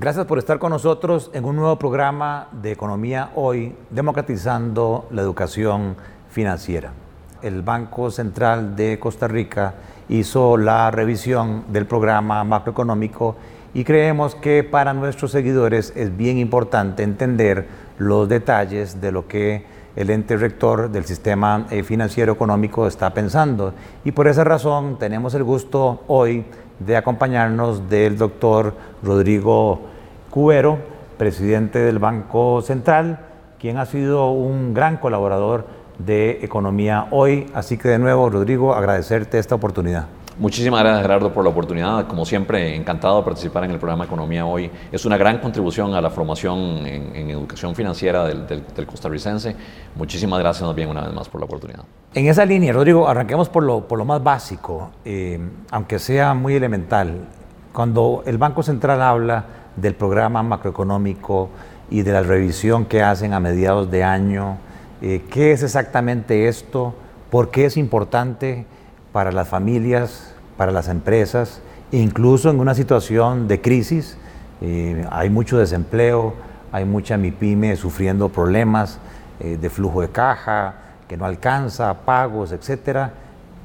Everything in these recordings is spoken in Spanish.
Gracias por estar con nosotros en un nuevo programa de Economía Hoy, democratizando la educación financiera. El Banco Central de Costa Rica hizo la revisión del programa macroeconómico y creemos que para nuestros seguidores es bien importante entender los detalles de lo que el ente rector del sistema eh, financiero económico está pensando. Y por esa razón tenemos el gusto hoy de acompañarnos del doctor Rodrigo Cubero, presidente del Banco Central, quien ha sido un gran colaborador de Economía Hoy. Así que de nuevo, Rodrigo, agradecerte esta oportunidad. Muchísimas gracias Gerardo por la oportunidad. Como siempre, encantado de participar en el programa Economía Hoy. Es una gran contribución a la formación en, educación financiera del, costarricense. Muchísimas gracias bien una vez más por la oportunidad. En esa línea, Rodrigo, arranquemos por lo, por lo más básico, eh, aunque sea muy elemental. Cuando el Banco Central habla del programa macroeconómico y de la revisión que hacen a mediados de año. Eh, ¿Qué es exactamente esto? ¿Por qué es importante para las familias, para las empresas, incluso en una situación de crisis? Eh, hay mucho desempleo, hay mucha MIPYME sufriendo problemas eh, de flujo de caja, que no alcanza, pagos, etcétera.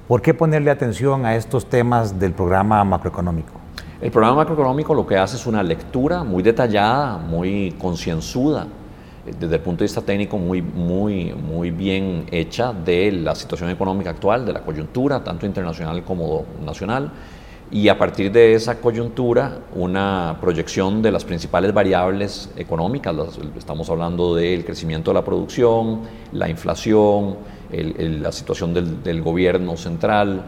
¿Por qué ponerle atención a estos temas del programa macroeconómico? El programa macroeconómico lo que hace es una lectura muy detallada, muy concienzuda, desde el punto de vista técnico muy, muy, muy bien hecha de la situación económica actual, de la coyuntura, tanto internacional como nacional, y a partir de esa coyuntura una proyección de las principales variables económicas, estamos hablando del crecimiento de la producción, la inflación, la situación del, del gobierno central,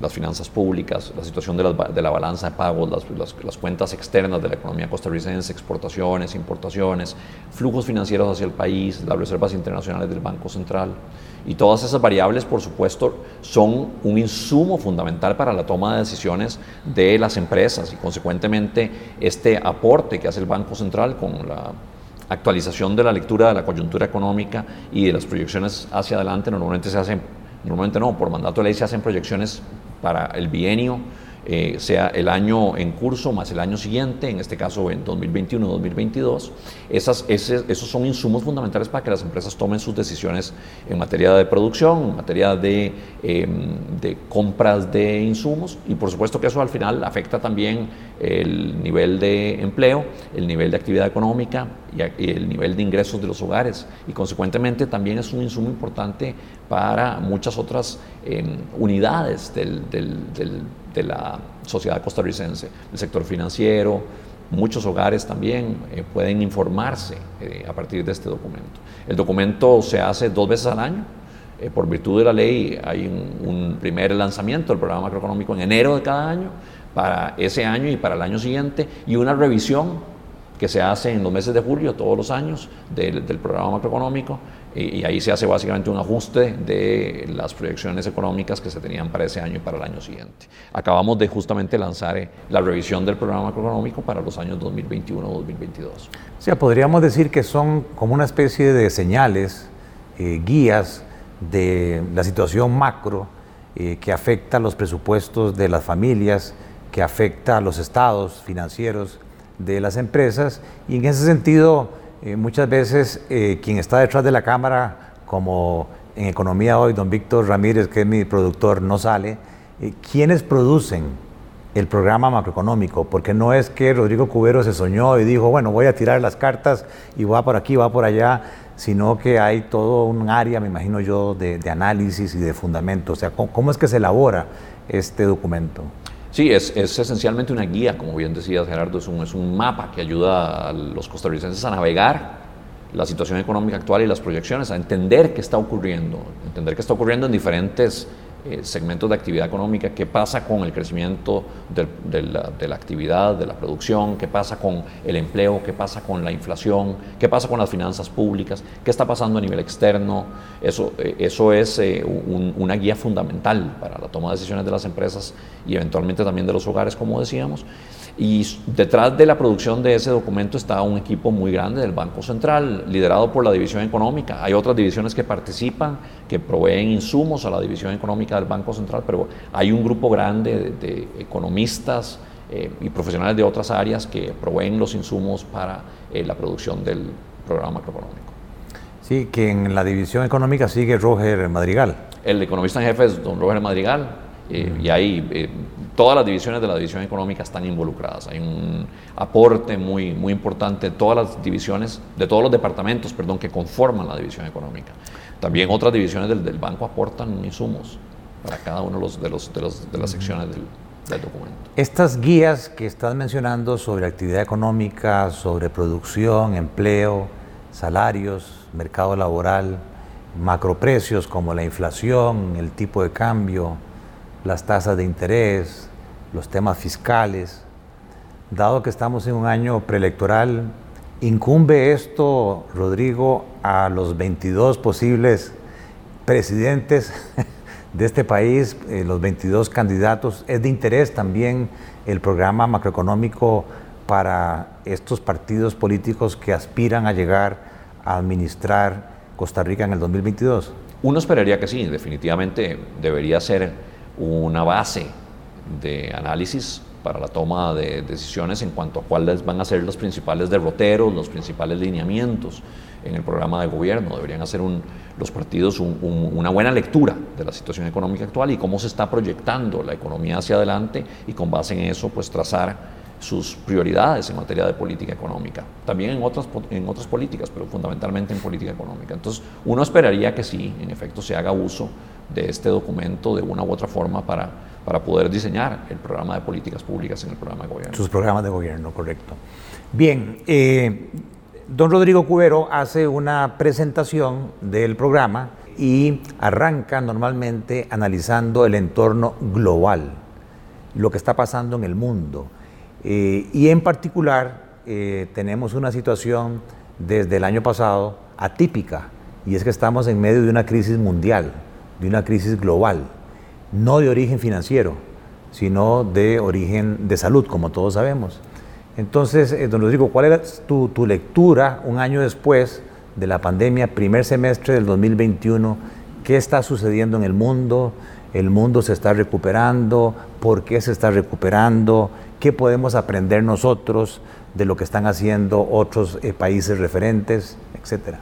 las, finanzas públicas, la situación de, la balanza de pagos, las, las, cuentas externas de la economía costarricense, exportaciones, importaciones, flujos financieros hacia el país, las reservas internacionales del Banco Central. Y todas esas variables, por supuesto, son un insumo fundamental para la toma de decisiones de las empresas y, consecuentemente, este aporte que hace el Banco Central con la actualización de la lectura de la coyuntura económica y de las proyecciones hacia adelante normalmente se hacen Normalmente no, por mandato de ley se hacen proyecciones para el bienio eh, sea el año en curso más el año siguiente, en este caso en 2021-2022. Esas, esos son insumos fundamentales para que las empresas tomen sus decisiones en materia de producción, en materia de, em, de compras de insumos y por supuesto que eso al final afecta también el nivel de empleo, el nivel de actividad económica y el nivel de ingresos de los hogares y consecuentemente también es un insumo importante para muchas otras em, unidades del de la sociedad costarricense, el sector financiero, muchos hogares también eh, pueden informarse eh, a partir de este documento. El documento se hace dos veces al año. Eh, por virtud de la ley hay un, primer lanzamiento del programa macroeconómico en enero de cada año para ese año y para el año siguiente y una revisión que se hace en los meses de julio todos los años del, del programa macroeconómico y, ahí se hace básicamente un ajuste de las proyecciones económicas que se tenían para ese año y para el año siguiente. Acabamos de justamente lanzar eh, la revisión del programa macroeconómico para los años 2021-2022. O sea, podríamos decir que son como una especie de señales, eh, guías de la situación macro eh, que afecta los presupuestos de las familias, que afecta a los estados financieros de las empresas y en ese sentido eh, muchas veces eh, quien está detrás de la cámara, como en Economía Hoy, don Víctor Ramírez, que es mi productor, no sale. Eh, ¿Quiénes producen el programa macroeconómico? Porque no es que Rodrigo Cubero se soñó y dijo, bueno, voy a tirar las cartas y va por aquí, va por allá, sino que hay todo un área, me imagino yo, de, análisis y de fundamento. O sea, ¿cómo, es que se elabora este documento? Sí, es, esencialmente una guía, como bien decías Gerardo, es un, es un mapa que ayuda a los costarricenses a navegar la situación económica actual y las proyecciones, a entender qué está ocurriendo, entender qué está ocurriendo en diferentes eh, segmentos de actividad económica, qué pasa con el crecimiento de, la, actividad, de la producción, qué pasa con el empleo, qué pasa con la inflación, qué pasa con las finanzas públicas, qué está pasando a nivel externo. Eso, eh, eso es eh, una guía fundamental para la toma de decisiones de las empresas y eventualmente también de los hogares, como decíamos. Y detrás de la producción de ese documento está un equipo muy grande del Banco Central, liderado por la División Económica. Hay otras divisiones que participan, que proveen insumos a la División Económica del Banco Central, pero hay un grupo grande de, economistas y profesionales de otras áreas que proveen los insumos para la producción del programa macroeconómico. Sí, que en la división económica sigue Roger Madrigal. El economista en jefe es don Roger Madrigal, y ahí todas las divisiones de la división económica están involucradas. Hay un aporte muy, muy importante de todas las divisiones, de todos los departamentos, perdón, que conforman la división económica. También otras divisiones del, del banco aportan insumos para cada uno de, los, de, los, de, los, de las secciones del, del documento. Estas guías que estás mencionando sobre actividad económica, sobre producción, empleo, salarios, mercado laboral, macroprecios como la inflación, el tipo de cambio, las tasas de interés, los temas fiscales. Dado que estamos en un año preelectoral, ¿incumbe esto, Rodrigo, a los 22 posibles presidentes de este país, eh, los 22 candidatos? ¿Es de interés también el programa macroeconómico para estos partidos políticos que aspiran a llegar a administrar Costa Rica en el 2022? Uno esperaría que sí, definitivamente debería ser una base de análisis para la toma de decisiones en cuanto a cuáles van a ser los principales derroteros, los principales lineamientos en el programa de gobierno. Deberían hacer los partidos una buena lectura de la situación económica actual y cómo se está proyectando la economía hacia adelante y con base en eso pues trazar sus prioridades en materia de política económica. También en otras, en otras políticas, pero fundamentalmente en política económica. Entonces uno esperaría que sí, en efecto, se haga uso de este documento de una u otra forma para, para poder diseñar el programa de políticas públicas en el programa de gobierno. Sus programas de gobierno, correcto. Bien, eh, don Rodrigo Cubero hace una presentación del programa y arranca normalmente analizando el entorno global, lo que está pasando en el mundo. Eh, y en particular eh, tenemos una situación desde el año pasado atípica, y es que estamos en medio de una crisis mundial de una crisis global, no de origen financiero, sino de origen de salud, como todos sabemos. Entonces, eh, don Rodrigo, ¿cuál era tu, tu, lectura un año después de la pandemia, primer semestre del 2021? ¿Qué está sucediendo en el mundo? ¿El mundo se está recuperando? ¿Por qué se está recuperando? ¿Qué podemos aprender nosotros de lo que están haciendo otros eh, países referentes, etcétera?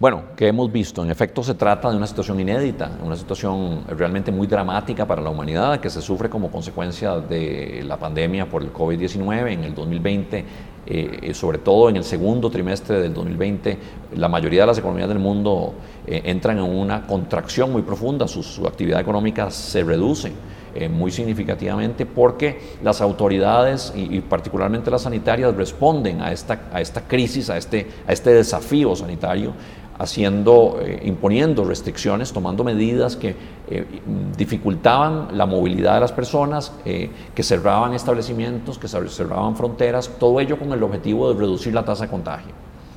Bueno, que hemos visto, en efecto se trata de una situación inédita, una situación realmente muy dramática para la humanidad que se sufre como consecuencia de la pandemia por el COVID-19 en el 2020, eh, eh, sobre todo en el segundo trimestre del 2020, la mayoría de las economías del mundo eh, entran en una contracción muy profunda, su, actividad económica se reduce. muy significativamente porque las autoridades y, particularmente las sanitarias responden a esta, a esta crisis, a este, a este desafío sanitario haciendo, eh, imponiendo restricciones, tomando medidas que eh, dificultaban la movilidad de las personas, eh, que cerraban establecimientos, que cerraban fronteras, todo ello con el objetivo de reducir la tasa de contagio.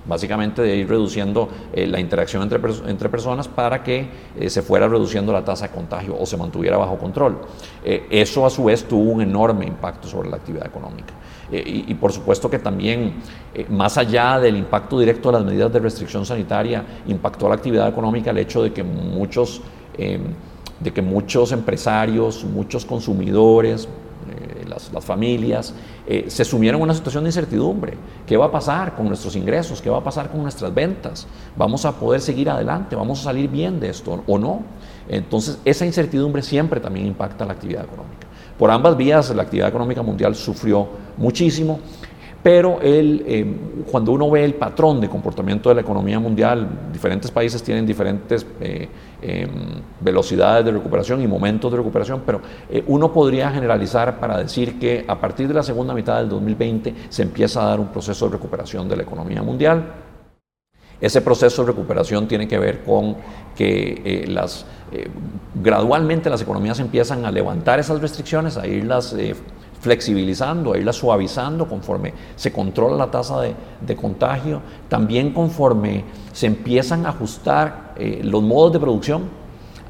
Básicamente de ir reduciendo la interacción entre, entre, personas para que se fuera reduciendo la tasa de contagio o se mantuviera bajo control. eso a su vez tuvo un enorme impacto sobre la actividad económica. Eh, y, por supuesto que también, eh, más allá del impacto directo de las medidas de restricción sanitaria, impactó la actividad económica el hecho de que muchos, eh, de que muchos empresarios, muchos consumidores, las, las, familias, se sumieron a una situación de incertidumbre. ¿Qué va a pasar con nuestros ingresos? ¿Qué va a pasar con nuestras ventas? ¿Vamos a poder seguir adelante? ¿Vamos a salir bien de esto o no? Entonces, esa incertidumbre siempre también impacta la actividad económica. Por ambas vías la actividad económica mundial sufrió muchísimo, pero eh, cuando uno ve el patrón de comportamiento de la economía mundial, diferentes países tienen diferentes eh, em, velocidades de recuperación y momentos de recuperación, pero eh, uno podría generalizar para decir que a partir de la segunda mitad del 2020 se empieza a dar un proceso de recuperación de la economía mundial. Ese proceso de recuperación tiene que ver con que las eh, gradualmente las economías empiezan a levantar esas restricciones, a irlas eh, flexibilizando, a irlas suavizando conforme se controla la tasa de, contagio, también conforme se empiezan a ajustar eh, los modos de producción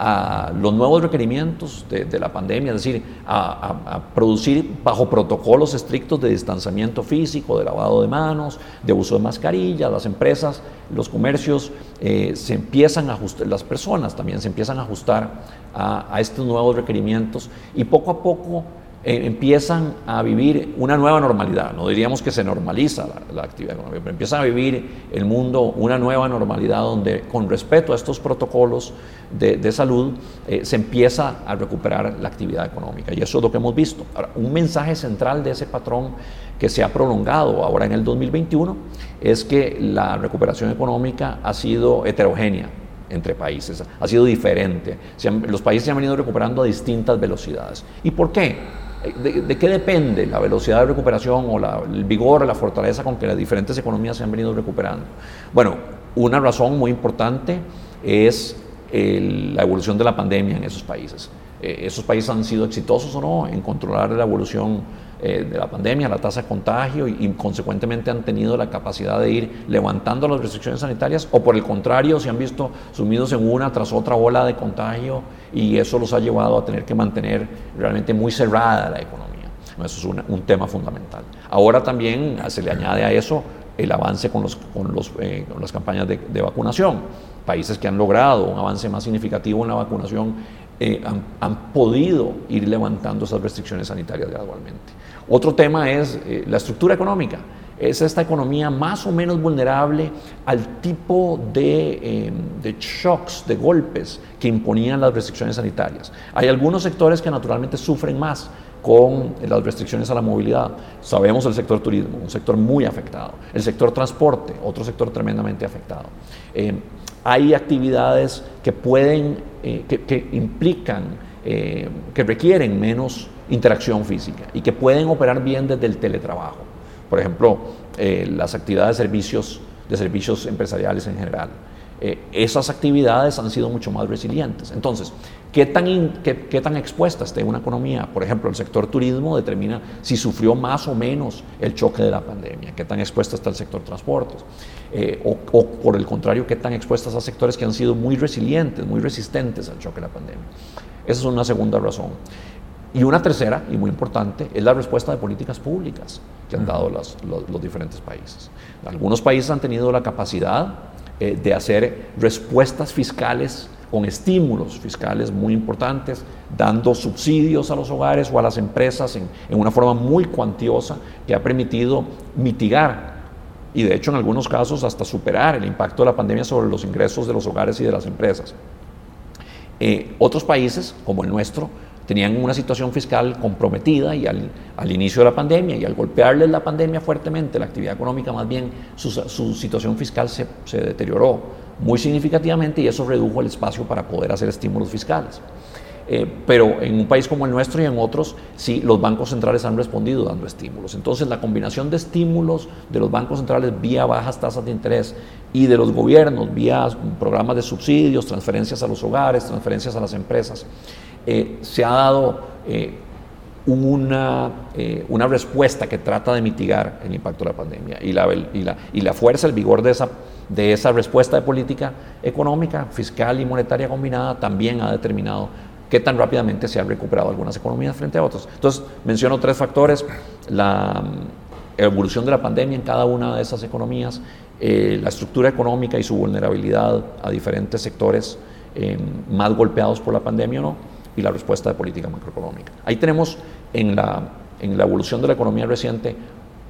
a los nuevos requerimientos de, la pandemia, es decir, a, producir bajo protocolos estrictos de distanciamiento físico, de lavado de manos, de uso de mascarillas, las empresas, los comercios eh, se empiezan a ajustar, las personas también se empiezan a ajustar a, estos nuevos requerimientos y poco a poco eh, empiezan a vivir una nueva normalidad. No diríamos que se normaliza la, actividad económica, pero empiezan a vivir el mundo una nueva normalidad donde con respeto a estos protocolos de, salud eh, se empieza a recuperar la actividad económica. Y eso es lo que hemos visto. Un mensaje central de ese patrón que se ha prolongado ahora en el 2021 es que la recuperación económica ha sido heterogénea entre países, ha sido diferente. los países se han venido recuperando a distintas velocidades. ¿Y por qué? ¿De, qué depende la velocidad de recuperación o el vigor, la fortaleza con que las diferentes economías se han venido recuperando? Bueno, una razón muy importante es la evolución de la pandemia en esos países. Eh, esos países han sido exitosos o no en controlar la evolución eh, de la pandemia, la tasa de contagio y, consecuentemente han tenido la capacidad de ir levantando las restricciones sanitarias o por el contrario se han visto sumidos en una tras otra ola de contagio y eso los ha llevado a tener que mantener realmente muy cerrada la economía. Eso es un tema fundamental. Ahora también se le añade a eso el avance con, los, con, los, eh, con las campañas de, vacunación. Países que han logrado un avance más significativo en la vacunación eh, han, han, podido ir levantando esas restricciones sanitarias gradualmente. Otro tema es eh, la estructura económica. Es esta economía más o menos vulnerable al tipo de, em, de, shocks, de golpes que imponían las restricciones sanitarias. Hay algunos sectores que naturalmente sufren más con las restricciones a la movilidad. Sabemos el sector turismo, un sector muy afectado. El sector transporte, otro sector tremendamente afectado. Em, hay actividades que pueden, eh, que, implican, eh, que requieren menos interacción física y que pueden operar bien desde el teletrabajo. Por ejemplo, eh, las actividades de servicios, de servicios empresariales en general. Eh, esas actividades han sido mucho más resilientes. Entonces, ¿qué tan, qué, tan expuesta está una economía? Por ejemplo, el sector turismo determina si sufrió más o menos el choque de la pandemia, qué tan expuesta está el sector transportes, eh, o, o, por el contrario, qué tan expuestas a sectores que han sido muy resilientes, muy resistentes al choque de la pandemia. Esa es una segunda razón. Y una tercera, y muy importante, es la respuesta de políticas públicas que han dado los, diferentes países. Algunos países han tenido la capacidad eh, de hacer respuestas fiscales con estímulos fiscales muy importantes, dando subsidios a los hogares o a las empresas en, una forma muy cuantiosa que ha permitido mitigar y de hecho en algunos casos hasta superar el impacto de la pandemia sobre los ingresos de los hogares y de las empresas. Eh, otros países, como el nuestro, tenían una situación fiscal comprometida y al, al, inicio de la pandemia y al golpearles la pandemia fuertemente, la actividad económica más bien, su, situación fiscal se, se, deterioró muy significativamente y eso redujo el espacio para poder hacer estímulos fiscales. Eh, pero en un país como el nuestro y en otros, sí, los bancos centrales han respondido dando estímulos. Entonces, la combinación de estímulos de los bancos centrales vía bajas tasas de interés y de los gobiernos vía programas de subsidios, transferencias a los hogares, transferencias a las empresas, eh, se ha dado eh, una, eh, una, respuesta que trata de mitigar el impacto de la pandemia. Y la, fuerza, el vigor de esa, de esa respuesta de política económica, fiscal y monetaria combinada también ha determinado qué tan rápidamente se han recuperado algunas economías frente a otras. Entonces, menciono tres factores. La mm, evolución de la pandemia en cada una de esas economías, la estructura económica y su vulnerabilidad a diferentes sectores más golpeados por la pandemia o no, y la respuesta de política macroeconómica. Ahí tenemos en la, en la evolución de la economía reciente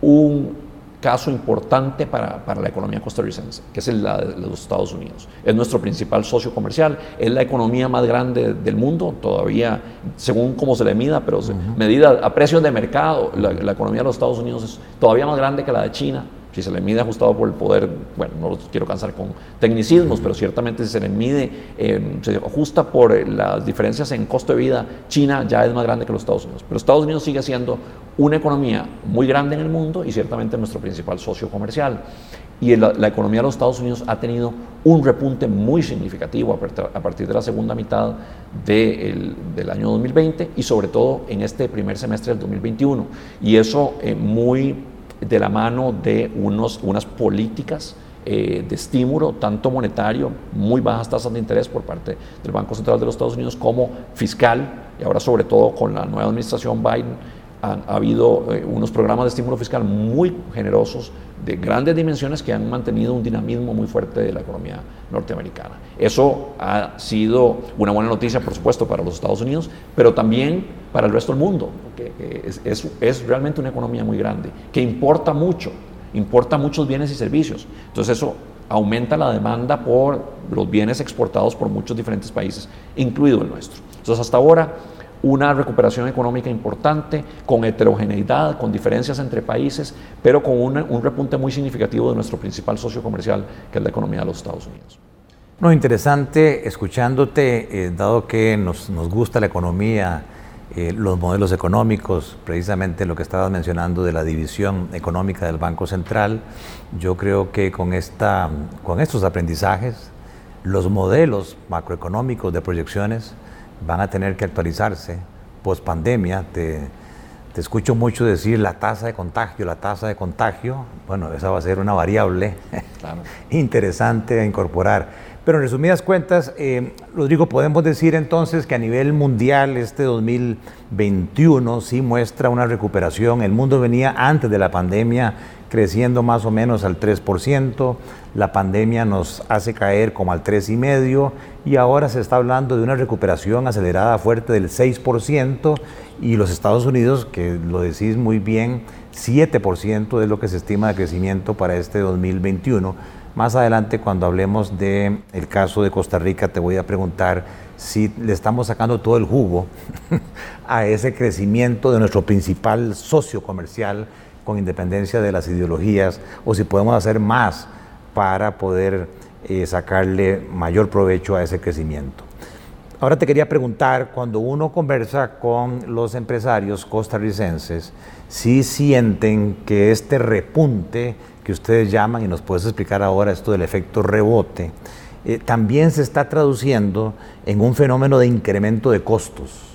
un caso importante para, para, la economía costarricense, que es el de los Estados Unidos. Es nuestro principal socio comercial, es la economía más grande del mundo, todavía, según cómo se le mida, pero medida a precios de mercado, la, la economía de los Estados Unidos es todavía más grande que la de China, si se le mide ajustado por el poder, bueno, no lo quiero cansar con tecnicismos, pero ciertamente si se le mide, eh, se ajusta por eh, las diferencias en costo de vida, China ya es más grande que los Estados Unidos. Pero Estados Unidos sigue siendo una economía muy grande en el mundo y ciertamente nuestro principal socio comercial. Y la, economía de los Estados Unidos ha tenido un repunte muy significativo a, partir de la segunda mitad del año 2020 y sobre todo en este primer semestre del 2021. Y eso eh, muy de la mano de unos, unas políticas eh, de estímulo, tanto monetario, muy bajas tasas de interés por parte del Banco Central de los Estados Unidos, como fiscal, y ahora sobre todo con la nueva administración Biden, ha, habido eh, unos programas de estímulo fiscal muy generosos, de grandes dimensiones, que han mantenido un dinamismo muy fuerte de la economía norteamericana. Eso ha sido una buena noticia, por supuesto, para los Estados Unidos, pero también para el resto del mundo, que es, es, es realmente una economía muy grande, que importa mucho, importa muchos bienes y servicios. Entonces eso aumenta la demanda por los bienes exportados por muchos diferentes países, incluido el nuestro. Entonces hasta ahora una recuperación económica importante, con heterogeneidad, con diferencias entre países, pero con un repunte muy significativo de nuestro principal socio comercial, que es la economía de los Estados Unidos. No, interesante escuchándote, eh, dado que nos, gusta la economía, eh, los modelos económicos, precisamente lo que estabas mencionando de la división económica del Banco Central, yo creo que con, esta, con estos aprendizajes, los modelos macroeconómicos de proyecciones van a tener que actualizarse post pandemia. Te, te escucho mucho decir la tasa de contagio, la tasa de contagio. Bueno, esa va a ser una variable interesante a incorporar. Pero en resumidas cuentas, eh, Rodrigo, podemos decir entonces que a nivel mundial este 2021 sí muestra una recuperación. El mundo venía antes de la pandemia creciendo más o menos al 3%, la pandemia nos hace caer como al 3,5% y ahora se está hablando de una recuperación acelerada fuerte del 6% y los Estados Unidos, que lo decís muy bien, 7% es lo que se estima de crecimiento para este 2021 más adelante, cuando hablemos del el caso de Costa Rica, te voy a preguntar si le estamos sacando todo el jugo a ese crecimiento de nuestro principal socio comercial con independencia de las ideologías o si podemos hacer más para poder eh, sacarle mayor provecho a ese crecimiento. Ahora te quería preguntar, cuando uno conversa con los empresarios costarricenses, si sienten que este repunte que ustedes llaman, y nos puedes explicar ahora esto del efecto rebote, eh, también se está traduciendo en un fenómeno de incremento de costos.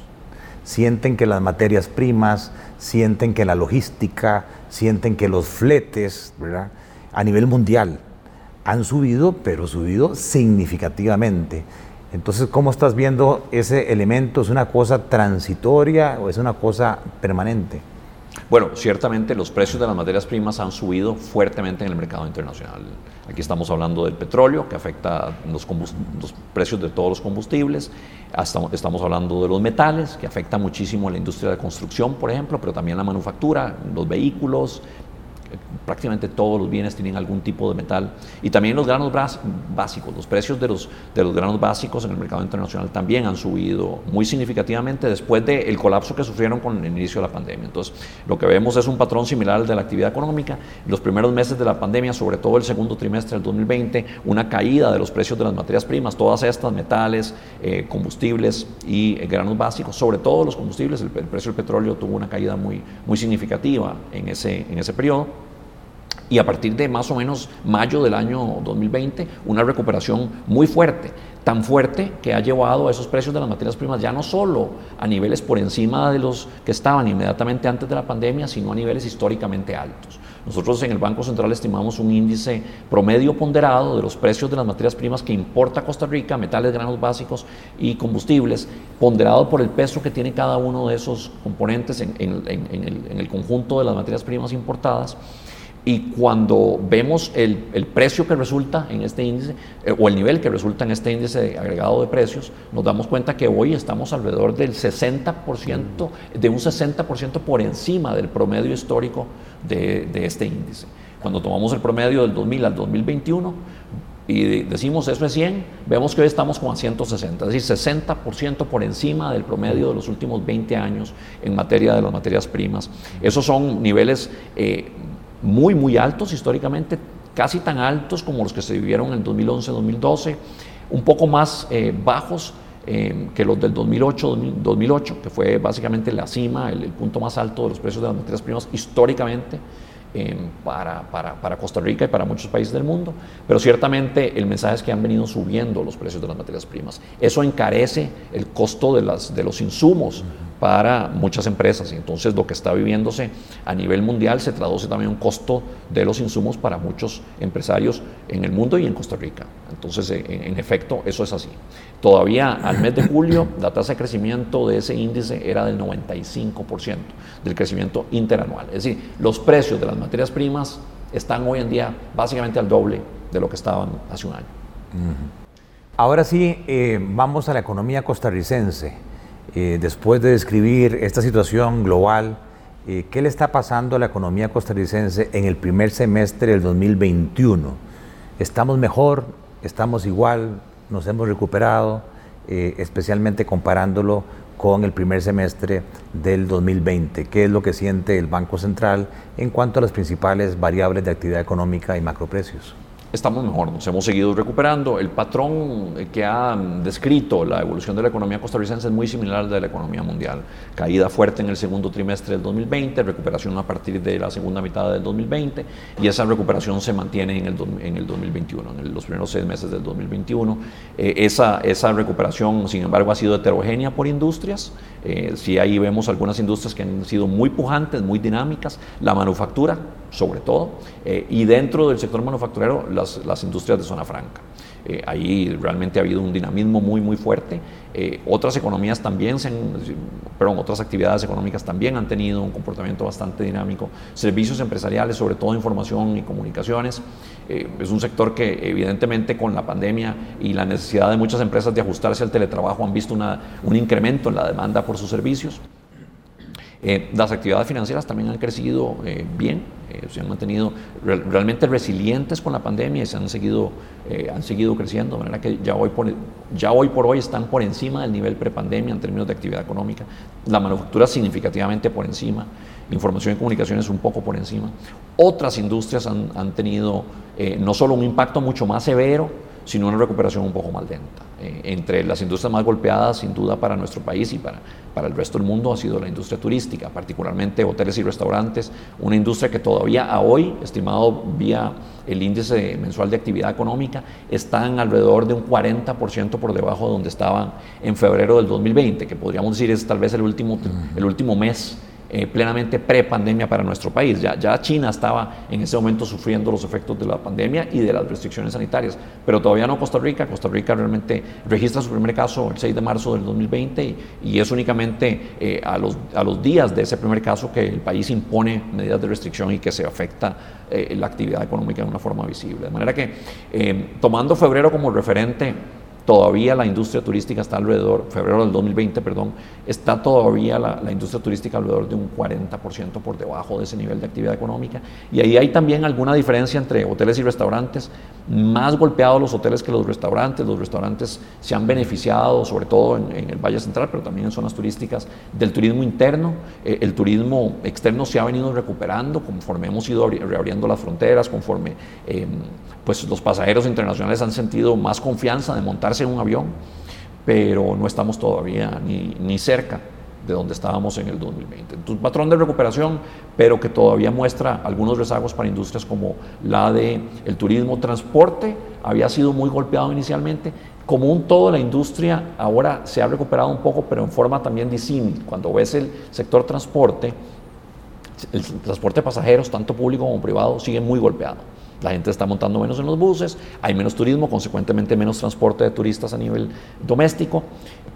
Sienten que las materias primas, sienten que la logística, sienten que los fletes, ¿verdad? a nivel mundial, han subido, pero subido significativamente. Entonces, ¿cómo estás viendo ese elemento? ¿Es una cosa transitoria o es una cosa permanente? Bueno, ciertamente los precios de las materias primas han subido fuertemente en el mercado internacional. Aquí estamos hablando del petróleo, que afecta los, los precios de todos los combustibles. Hasta, estamos hablando de los metales, que afecta muchísimo a la industria de construcción, por ejemplo, pero también la manufactura, los vehículos, prácticamente todos los bienes tienen algún tipo de metal. Y también los granos básicos, los precios de los, de los granos básicos en el mercado internacional también han subido muy significativamente después del colapso que sufrieron con el inicio de la pandemia. Entonces, lo que vemos es un patrón similar al de la actividad económica. Los primeros meses de la pandemia, sobre todo el segundo trimestre del 2020, una caída de los precios de las materias primas, todas estas, metales, eh, combustibles y eh, granos básicos, sobre todo los combustibles, el, precio del petróleo tuvo una caída muy, muy significativa en ese, en ese periodo y a partir de más o menos mayo del año 2020 una recuperación muy fuerte, tan fuerte que ha llevado a esos precios de las materias primas ya no solo a niveles por encima de los que estaban inmediatamente antes de la pandemia, sino a niveles históricamente altos. Nosotros en el Banco Central estimamos un índice promedio ponderado de los precios de las materias primas que importa Costa Rica, metales, granos básicos y combustibles, ponderado por el peso que tiene cada uno de esos componentes en, el conjunto de las materias primas importadas y cuando vemos el, precio que resulta en este índice, eh, o el nivel que resulta en este índice agregado de precios, nos damos cuenta que hoy estamos alrededor del 60%, de un 60% por encima del promedio histórico de, este índice. Cuando tomamos el promedio del 2000 al 2021, y decimos eso es 100, vemos que hoy estamos a 160, es decir, 60% por encima del promedio de los últimos 20 años en materia de las materias primas. Esos son niveles eh, muy, muy altos históricamente, casi tan altos como los que se vivieron en 2011-2012, un poco más eh, bajos eh, que los del 2008-2008, que fue básicamente la cima, el, punto más alto de los precios de las materias primas históricamente eh, para, para, para, Costa Rica y para muchos países del mundo. Pero ciertamente el mensaje es que han venido subiendo los precios de las materias primas. Eso encarece el costo de, las, de los insumos para muchas empresas. Y entonces lo que está viviéndose a nivel mundial se traduce también en un costo de los insumos para muchos empresarios en el mundo y en Costa Rica. Entonces, en, efecto, eso es así. Todavía al mes de julio, la tasa de crecimiento de ese índice era del 95% del crecimiento interanual. Es decir, los precios de las materias primas están hoy en día básicamente al doble de lo que estaban hace un año. Ahora sí, eh, vamos a la economía costarricense. Eh, después de describir esta situación global, eh, ¿qué le está pasando a la economía costarricense en el primer semestre del 2021? ¿Estamos mejor? ¿Estamos igual? ¿Nos hemos recuperado? especialmente comparándolo con el primer semestre del 2020. ¿Qué es lo que siente el Banco Central en cuanto a las principales variables de actividad económica y macroprecios? Estamos mejor, nos hemos seguido recuperando. El patrón que ha descrito la evolución de la economía costarricense es muy similar al de la economía mundial. Caída fuerte en el segundo trimestre del 2020, recuperación a partir de la segunda mitad del 2020 y esa recuperación se mantiene en el, en el 2021, en los primeros seis meses del 2021. Eh, esa, esa recuperación, sin embargo, ha sido heterogénea por industrias. Eh, sí ahí vemos algunas industrias que han sido muy pujantes, muy dinámicas, la manufactura sobre todo, eh, y dentro del sector manufacturero las, industrias de zona franca. Eh, ahí realmente ha habido un dinamismo muy, muy fuerte. Eh, otras economías también, se perdón, otras actividades económicas también han tenido un comportamiento bastante dinámico. Servicios empresariales, sobre todo información y comunicaciones, es un sector que evidentemente con la pandemia y la necesidad de muchas empresas de ajustarse al teletrabajo han visto una, un incremento en la demanda por sus servicios. Las actividades financieras también han crecido bien, eh, se han mantenido realmente resilientes con la pandemia y se han seguido, eh, han seguido creciendo, de manera que ya hoy, por, ya hoy por hoy están por encima del nivel prepandemia en términos de actividad económica, la manufactura significativamente por encima, información y comunicaciones un poco por encima. Otras industrias han, han tenido eh, no solo un impacto mucho más severo, sino una recuperación un poco más lenta. Eh, entre las industrias más golpeadas, sin duda, para nuestro país y para, para el resto del mundo ha sido la industria turística, particularmente hoteles y restaurantes, una industria que todavía a hoy, estimado vía el índice mensual de actividad económica, están alrededor de un 40% por debajo de donde estaban en febrero del 2020, que podríamos decir es tal vez el último, el último mes eh, plenamente pre-pandemia para nuestro país. Ya, ya China estaba en ese momento sufriendo los efectos de la pandemia y de las restricciones sanitarias, pero todavía no Costa Rica. Costa Rica realmente registra su primer caso el 6 de marzo del 2020 y, es únicamente eh, a, los, a los días de ese primer caso que el país impone medidas de restricción y que se afecta eh, la actividad económica de una forma visible. De manera que, tomando febrero como referente, todavía la industria turística está alrededor, febrero del 2020, perdón, está todavía la, industria turística alrededor de un 40% por debajo de ese nivel de actividad económica. Y ahí hay también alguna diferencia entre hoteles y restaurantes, más golpeados los hoteles que los restaurantes. Los restaurantes se han beneficiado, sobre todo en, el Valle Central, pero también en zonas turísticas, del turismo interno. Eh, el turismo externo se ha venido recuperando conforme hemos ido reabriendo las fronteras, conforme em, pues los pasajeros internacionales han sentido más confianza de montarse en un avión, pero no estamos todavía ni, ni cerca de donde estábamos en el 2020. Entonces, patrón de recuperación, pero que todavía muestra algunos rezagos para industrias como la de el turismo, transporte, había sido muy golpeado inicialmente. Como un todo, la industria ahora se ha recuperado un poco, pero en forma también disímil. Cuando ves el sector transporte, el transporte de pasajeros, tanto público como privado, sigue muy golpeado. La gente está montando menos en los buses, hay menos turismo, consecuentemente menos transporte de turistas a nivel doméstico,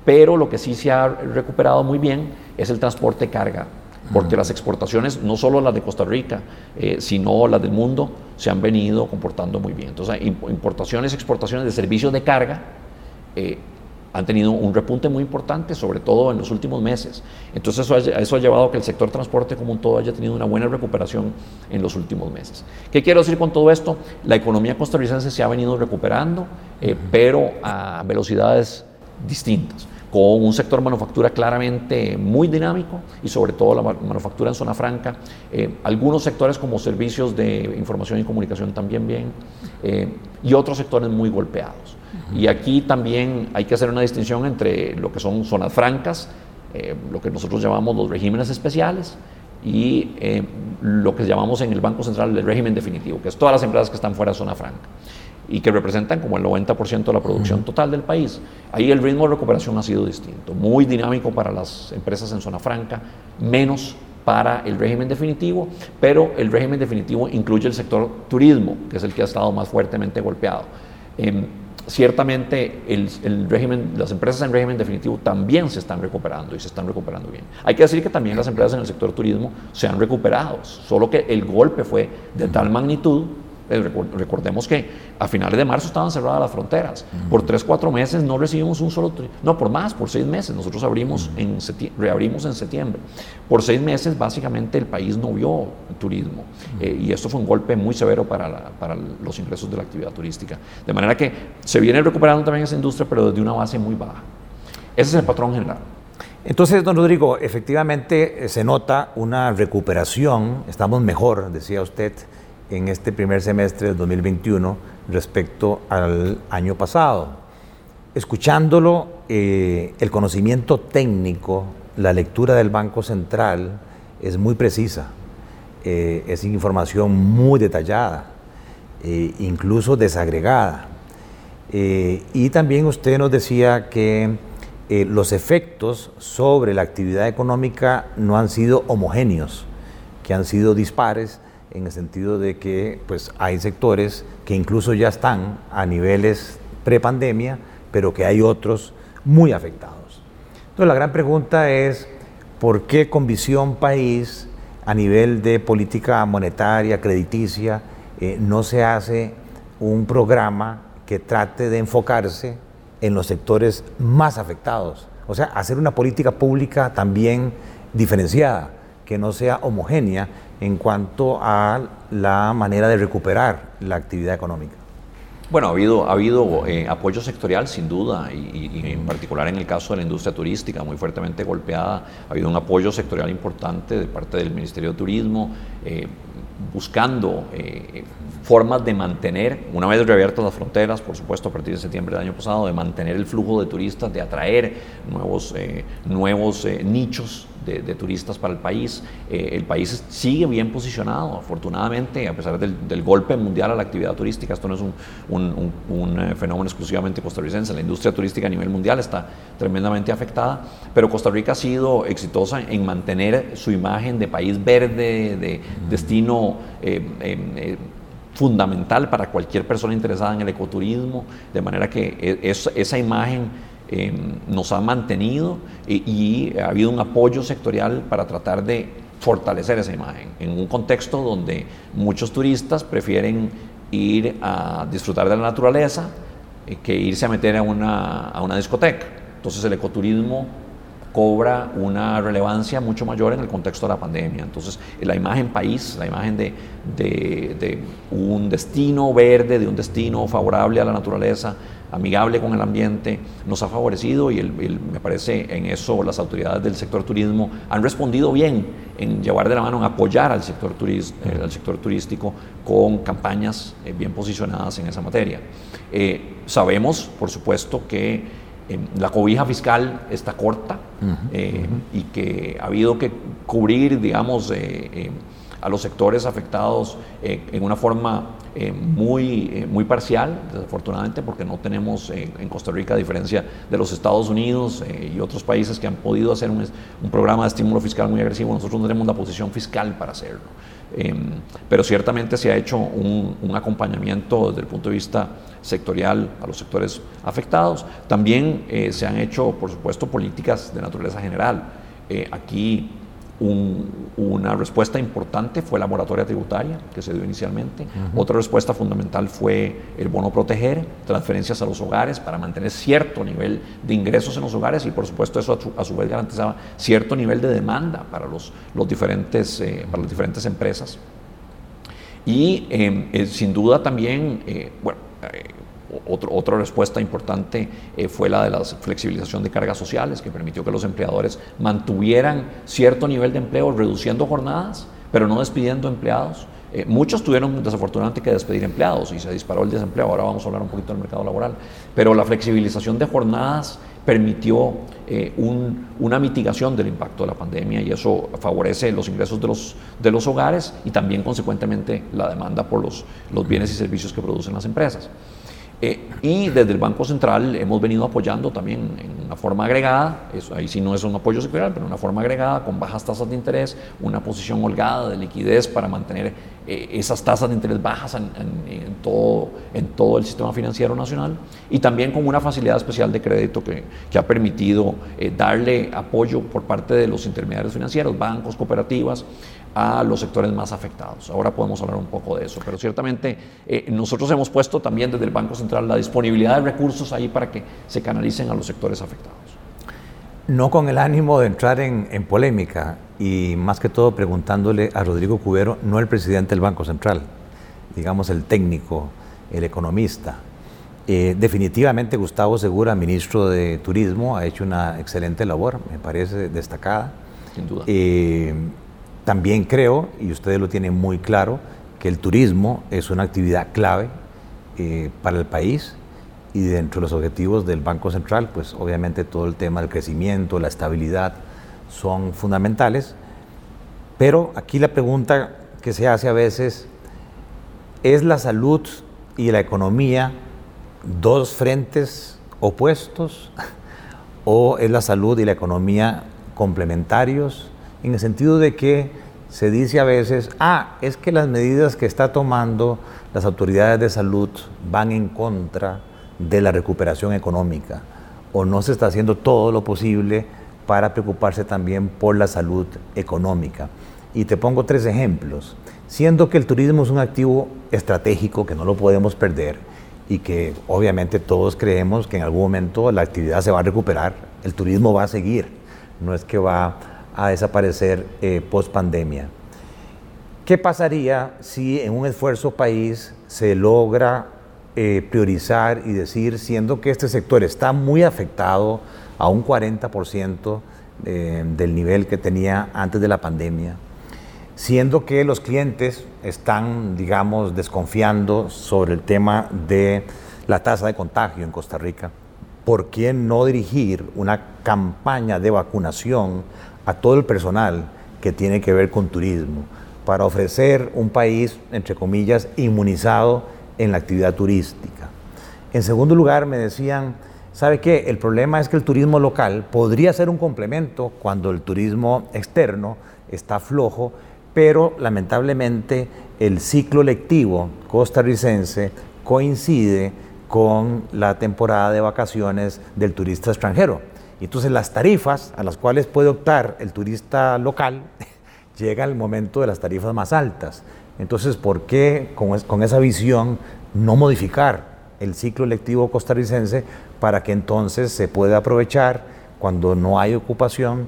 pero lo que sí se ha recuperado muy bien es el transporte carga, porque las exportaciones, no solo las de Costa Rica, eh, sino las del mundo, se han venido comportando muy bien. Entonces, importaciones, exportaciones de servicios de carga eh, han tenido un repunte muy importante, sobre todo en los últimos meses. Entonces eso ha, eso ha llevado a que el sector transporte como un todo haya tenido una buena recuperación en los últimos meses. ¿Qué quiero decir con todo esto? La economía costarricense se ha venido recuperando, eh, pero a velocidades distintas con un sector manufactura claramente muy dinámico y sobre todo la manufactura en zona franca. Eh, algunos sectores como servicios de información y comunicación también bien eh, y otros sectores muy golpeados. Y aquí también hay que hacer una distinción entre lo que son zonas francas, eh, lo que nosotros llamamos los regímenes especiales, y eh, lo que llamamos en el Banco Central el régimen definitivo, que es todas las empresas que están fuera de zona franca. y que representan como el 90% de la producción total del país. Ahí el ritmo de recuperación ha sido distinto, muy dinámico para las empresas en zona franca, menos para el régimen definitivo, pero el régimen definitivo incluye el sector turismo, que es el que ha estado más fuertemente golpeado. Em, ciertamente el, régimen, las empresas en régimen definitivo también se están recuperando y se están recuperando bien. Hay que decir que también las empresas en el sector turismo se han recuperado, solo que el golpe fue de tal magnitud recordemos que a finales de marzo estaban cerradas las fronteras. Por tres, cuatro meses no recibimos un solo no, por más, por seis meses. Nosotros abrimos en reabrimos en septiembre. Por seis meses básicamente el país no vio turismo eh, y esto fue un golpe muy severo para, para los ingresos de la actividad turística. De manera que se viene recuperando también esa industria, pero desde una base muy baja. Ese es el patrón general. Entonces, don Rodrigo, efectivamente eh, se nota una recuperación, estamos mejor, decía usted, en este primer semestre del 2021 respecto al año pasado. Escuchándolo, eh, el conocimiento técnico, la lectura del Banco Central es muy precisa, eh, es información muy detallada, eh, incluso desagregada. y también usted nos decía que los efectos sobre la actividad económica no han sido homogéneos, que han sido dispares en el sentido de que pues, hay sectores que incluso ya están a niveles prepandemia, pero que hay otros muy afectados. Entonces la gran pregunta es, ¿por qué con visión país a nivel de política monetaria, crediticia, eh, no se hace un programa que trate de enfocarse en los sectores más afectados? O sea, hacer una política pública también diferenciada, que no sea homogénea en cuanto a la manera de recuperar la actividad económica? Bueno, ha habido, ha habido eh, apoyo sectorial sin duda y, en particular en el caso de la industria turística muy fuertemente golpeada. Ha habido un apoyo sectorial importante de parte del Ministerio de Turismo eh, buscando eh, formas de mantener, una vez reabiertas las fronteras, por supuesto a partir de septiembre del año pasado, de mantener el flujo de turistas, de atraer nuevos nichos de, turistas para el país. Eh, el país sigue bien posicionado, afortunadamente, a pesar del, golpe mundial a la actividad turística. Esto no es un, eh, fenómeno exclusivamente costarricense. La industria turística a nivel mundial está tremendamente afectada, pero Costa Rica ha sido exitosa en mantener su imagen de país verde, de destino. Eh, fundamental para cualquier persona interesada en el ecoturismo, de manera que e, esa imagen Em, nos ha mantenido y, ha habido un apoyo sectorial para tratar de fortalecer esa imagen en un contexto donde muchos turistas prefieren ir a disfrutar de la naturaleza eh, que irse a meter a una, a una discoteca. Entonces el ecoturismo cobra una relevancia mucho mayor en el contexto de la pandemia. Entonces, la imagen país, la imagen de, de, un destino verde, de un destino favorable a la naturaleza, amigable con el ambiente, nos ha favorecido y me parece en eso las autoridades del sector turismo han respondido bien en llevar de la mano, en apoyar al sector, eh, al sector turístico con campañas eh, bien posicionadas en esa materia. Eh, sabemos, por supuesto, que la cobija fiscal está corta y que ha habido que cubrir, digamos, a los sectores afectados en una forma eh, muy, eh, muy parcial, desafortunadamente, porque no tenemos eh, en Costa Rica, a diferencia de los Estados Unidos y otros países que han podido hacer un, programa de estímulo fiscal muy agresivo, nosotros no tenemos la posición fiscal para hacerlo. Em, pero ciertamente se ha hecho un, un, acompañamiento desde el punto de vista sectorial a los sectores afectados. También se han hecho, por supuesto, políticas de naturaleza general. aquí una respuesta importante fue la moratoria tributaria que se dio inicialmente. Otra respuesta fundamental fue el bono proteger, transferencias a los hogares para mantener cierto nivel de ingresos en los hogares y por supuesto eso a su, vez garantizaba cierto nivel de demanda para, los, los diferentes, eh, para las diferentes empresas. Y em, eh, sin duda también, eh, otra respuesta importante eh, fue la de la flexibilización de cargas sociales, que permitió que los empleadores mantuvieran cierto nivel de empleo, reduciendo jornadas, pero no despidiendo empleados. Eh, muchos tuvieron desafortunadamente que despedir empleados y se disparó el desempleo. Ahora vamos a hablar un poquito del mercado laboral. Pero la flexibilización de jornadas permitió eh, una mitigación del impacto de la pandemia y eso favorece los ingresos de los, de los hogares y también consecuentemente la demanda por los, los bienes y servicios que producen las empresas. Eh, y desde el Banco Central hemos venido apoyando también en una forma agregada, eso ahí sí no es un apoyo sectorial, pero una forma agregada con bajas tasas de interés, una posición holgada de liquidez para mantener eh, esas tasas de interés bajas en, todo, en todo el sistema financiero nacional y también con una facilidad especial de crédito que, que ha permitido eh, darle apoyo por parte de los intermediarios financieros, bancos, cooperativas, a los sectores más afectados. Ahora podemos hablar un poco de eso, pero ciertamente eh, nosotros hemos puesto también desde el Banco Central la disponibilidad de recursos ahí para que se canalicen a los sectores afectados. No con el ánimo de entrar en, polémica y más que todo preguntándole a Rodrigo Cubero, no el presidente del Banco Central, digamos el técnico, el economista. Eh, definitivamente Gustavo Segura, ministro de Turismo, ha hecho una excelente labor, me parece destacada. Sin duda. Eh, también creo, y ustedes lo tienen muy claro, que el turismo es una actividad clave eh, para el país y dentro de los objetivos del Banco Central, pues obviamente todo el tema del crecimiento, la estabilidad son fundamentales. Pero aquí la pregunta que se hace a veces, ¿es la salud y la economía dos frentes opuestos o es la salud y la economía complementarios? En el sentido de que se dice a veces, ah, es que las medidas que está tomando las autoridades de salud van en contra de la recuperación económica o no se está haciendo todo lo posible para preocuparse también por la salud económica. Y te pongo tres ejemplos. Siendo que el turismo es un activo estratégico que no lo podemos perder y que obviamente todos creemos que en algún momento la actividad se va a recuperar, el turismo va a seguir, no es que va a desaparecer eh, post pandemia. ¿Qué pasaría si en un esfuerzo país se logra eh, priorizar y decir, siendo que este sector está muy afectado a un 40% eh, del nivel que tenía antes de la pandemia, siendo que los clientes están, digamos, desconfiando sobre el tema de la tasa de contagio en Costa Rica, ¿por qué no dirigir una campaña de vacunación a todo el personal que tiene que ver con turismo, para ofrecer un país, entre comillas, inmunizado en la actividad turística. En segundo lugar, me decían, ¿sabe qué? El problema es que el turismo local podría ser un complemento cuando el turismo externo está flojo, pero lamentablemente el ciclo lectivo costarricense coincide con la temporada de vacaciones del turista extranjero. Y entonces las tarifas a las cuales puede optar el turista local llega el momento de las tarifas más altas. Entonces, ¿por qué con, esa visión no modificar el ciclo lectivo costarricense para que entonces se pueda aprovechar cuando no hay ocupación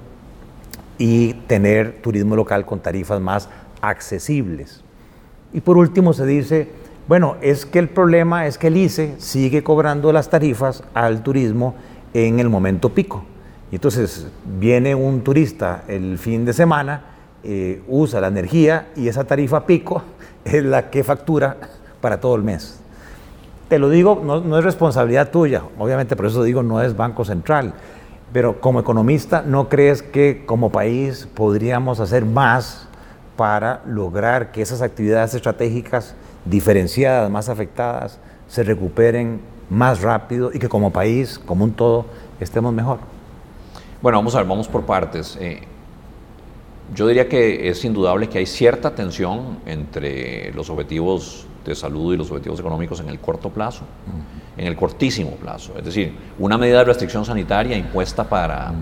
y tener turismo local con tarifas más accesibles? Y por último se dice, bueno, es que el problema es que el ICE sigue cobrando las tarifas al turismo en el momento pico. Y entonces viene un turista el fin de semana, eh, usa la energía y esa tarifa pico es la que factura para todo el mes. Te lo digo, no, no es responsabilidad tuya, obviamente por eso digo no es Banco Central, pero como economista, ¿no crees que como país podríamos hacer más para lograr que esas actividades estratégicas diferenciadas, más afectadas, se recuperen más rápido y que como país, como un todo, estemos mejor. Bueno, vamos a ver, vamos por partes. Eh, yo diría que es indudable que hay cierta tensión entre los objetivos de salud y los objetivos económicos en el corto plazo, en el cortísimo plazo. Es decir, una medida de restricción sanitaria impuesta para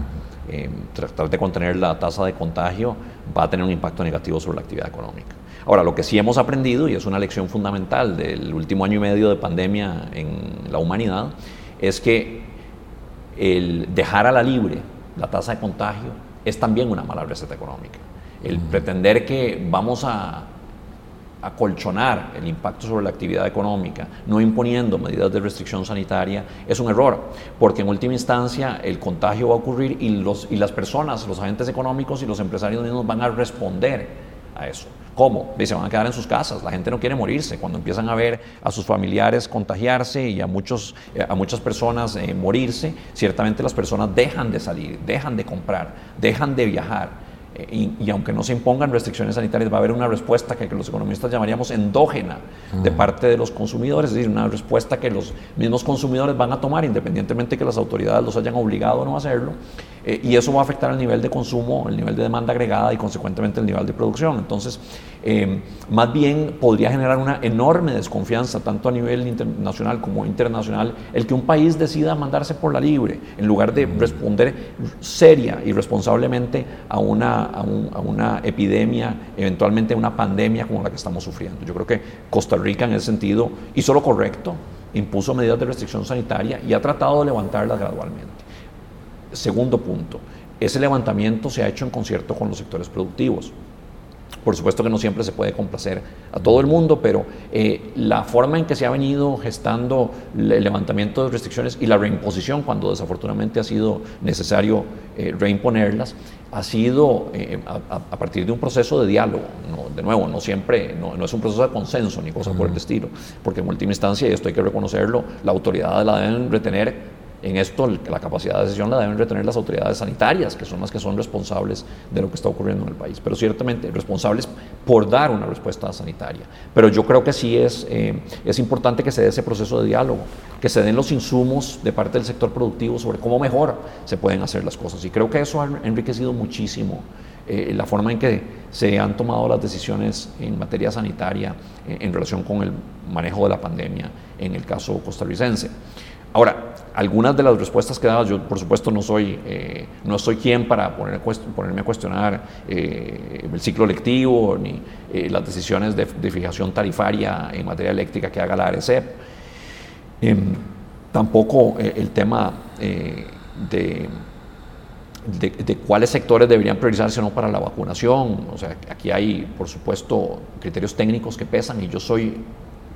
eh, tratar de contener la tasa de contagio va a tener un impacto negativo sobre la actividad económica. Ahora, lo que sí hemos aprendido, y es una lección fundamental del último año y medio de pandemia en la humanidad, es que el dejar a la libre la tasa de contagio es también una mala receta económica. El pretender que vamos a acolchonar el impacto sobre la actividad económica, no imponiendo medidas de restricción sanitaria, es un error, porque en última instancia el contagio va a ocurrir y, los, y las personas, los agentes económicos y los empresarios mismos van a responder a eso. ¿Cómo? Se van a quedar en sus casas. La gente no quiere morirse. Cuando empiezan a ver a sus familiares contagiarse y a, muchos, eh, a muchas personas eh, morirse, ciertamente las personas dejan de salir, dejan de comprar, dejan de viajar. Eh, y, aunque no se impongan restricciones sanitarias, va a haber una respuesta que, los economistas llamaríamos endógena de parte de los consumidores, es decir, una respuesta que los mismos consumidores van a tomar independientemente que las autoridades los hayan obligado o no a hacerlo, eh, y eso va a afectar el nivel de consumo, el nivel de demanda agregada y consecuentemente el nivel de producción. Entonces, eh, más bien podría generar una enorme desconfianza, tanto a nivel internacional como internacional, el que un país decida mandarse por la libre, en lugar de responder seria y responsablemente a una, a, una epidemia, eventualmente una pandemia como la que estamos sufriendo. Yo creo que Costa Rica en ese sentido hizo lo correcto, impuso medidas de restricción sanitaria y ha tratado de levantarlas gradualmente. Segundo punto, ese levantamiento se ha hecho en concierto con los sectores productivos. Por supuesto que no siempre se puede complacer a todo el mundo, pero eh, la forma en que se ha venido gestando el levantamiento de restricciones y la reimposición, cuando desafortunadamente ha sido necesario eh, reimponerlas, ha sido eh, a, partir de un proceso de diálogo. de nuevo, no siempre, no, no, es un proceso de consenso ni cosa por el estilo, porque en última instancia, y esto hay que reconocerlo, la autoridad la deben retener en esto la capacidad de decisión la deben retener las autoridades sanitarias, que son las que son responsables de lo que está ocurriendo en el país, pero ciertamente responsables por dar una respuesta sanitaria. Pero yo creo que sí es, eh, es importante que se dé ese proceso de diálogo, que se den los insumos de parte del sector productivo sobre cómo mejor se pueden hacer las cosas. Y creo que eso ha enriquecido muchísimo eh, la forma en que se han tomado las decisiones en materia sanitaria eh, en relación con el manejo de la pandemia en el caso costarricense. Ahora, algunas de las respuestas que daba, yo por supuesto no soy, eh, no soy quien para poner, ponerme a cuestionar eh, el ciclo lectivo ni eh, las decisiones de, fijación tarifaria en materia eléctrica que haga la ARECEP. Em, tampoco el tema de, de, cuáles sectores deberían priorizarse o no para la vacunación. O sea, aquí hay, por supuesto, criterios técnicos que pesan y yo soy,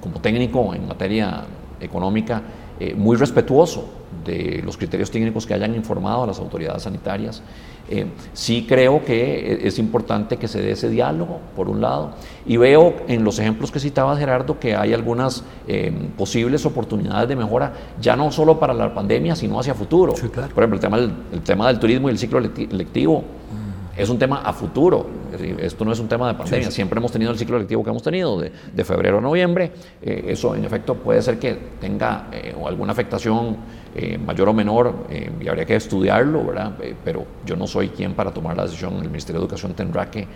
como técnico en materia económica, eh, muy respetuoso de los criterios técnicos que hayan informado a las autoridades sanitarias. Eh, sí creo que es importante que se dé ese diálogo, por un lado, y veo en los ejemplos que citaba Gerardo que hay algunas eh, posibles oportunidades de mejora, ya no solo para la pandemia, sino hacia futuro. Por ejemplo, el tema, del, el tema del turismo y el ciclo lectivo es un tema a futuro. Esto no es un tema de pandemia. Siempre hemos tenido el ciclo electivo que hemos tenido de, febrero a noviembre. Eh, eso, en efecto, puede ser que tenga eh, alguna afectación eh, mayor o menor y habría que estudiarlo, ¿verdad? pero yo no soy quien para tomar la decisión. El Ministerio de Educación tendrá que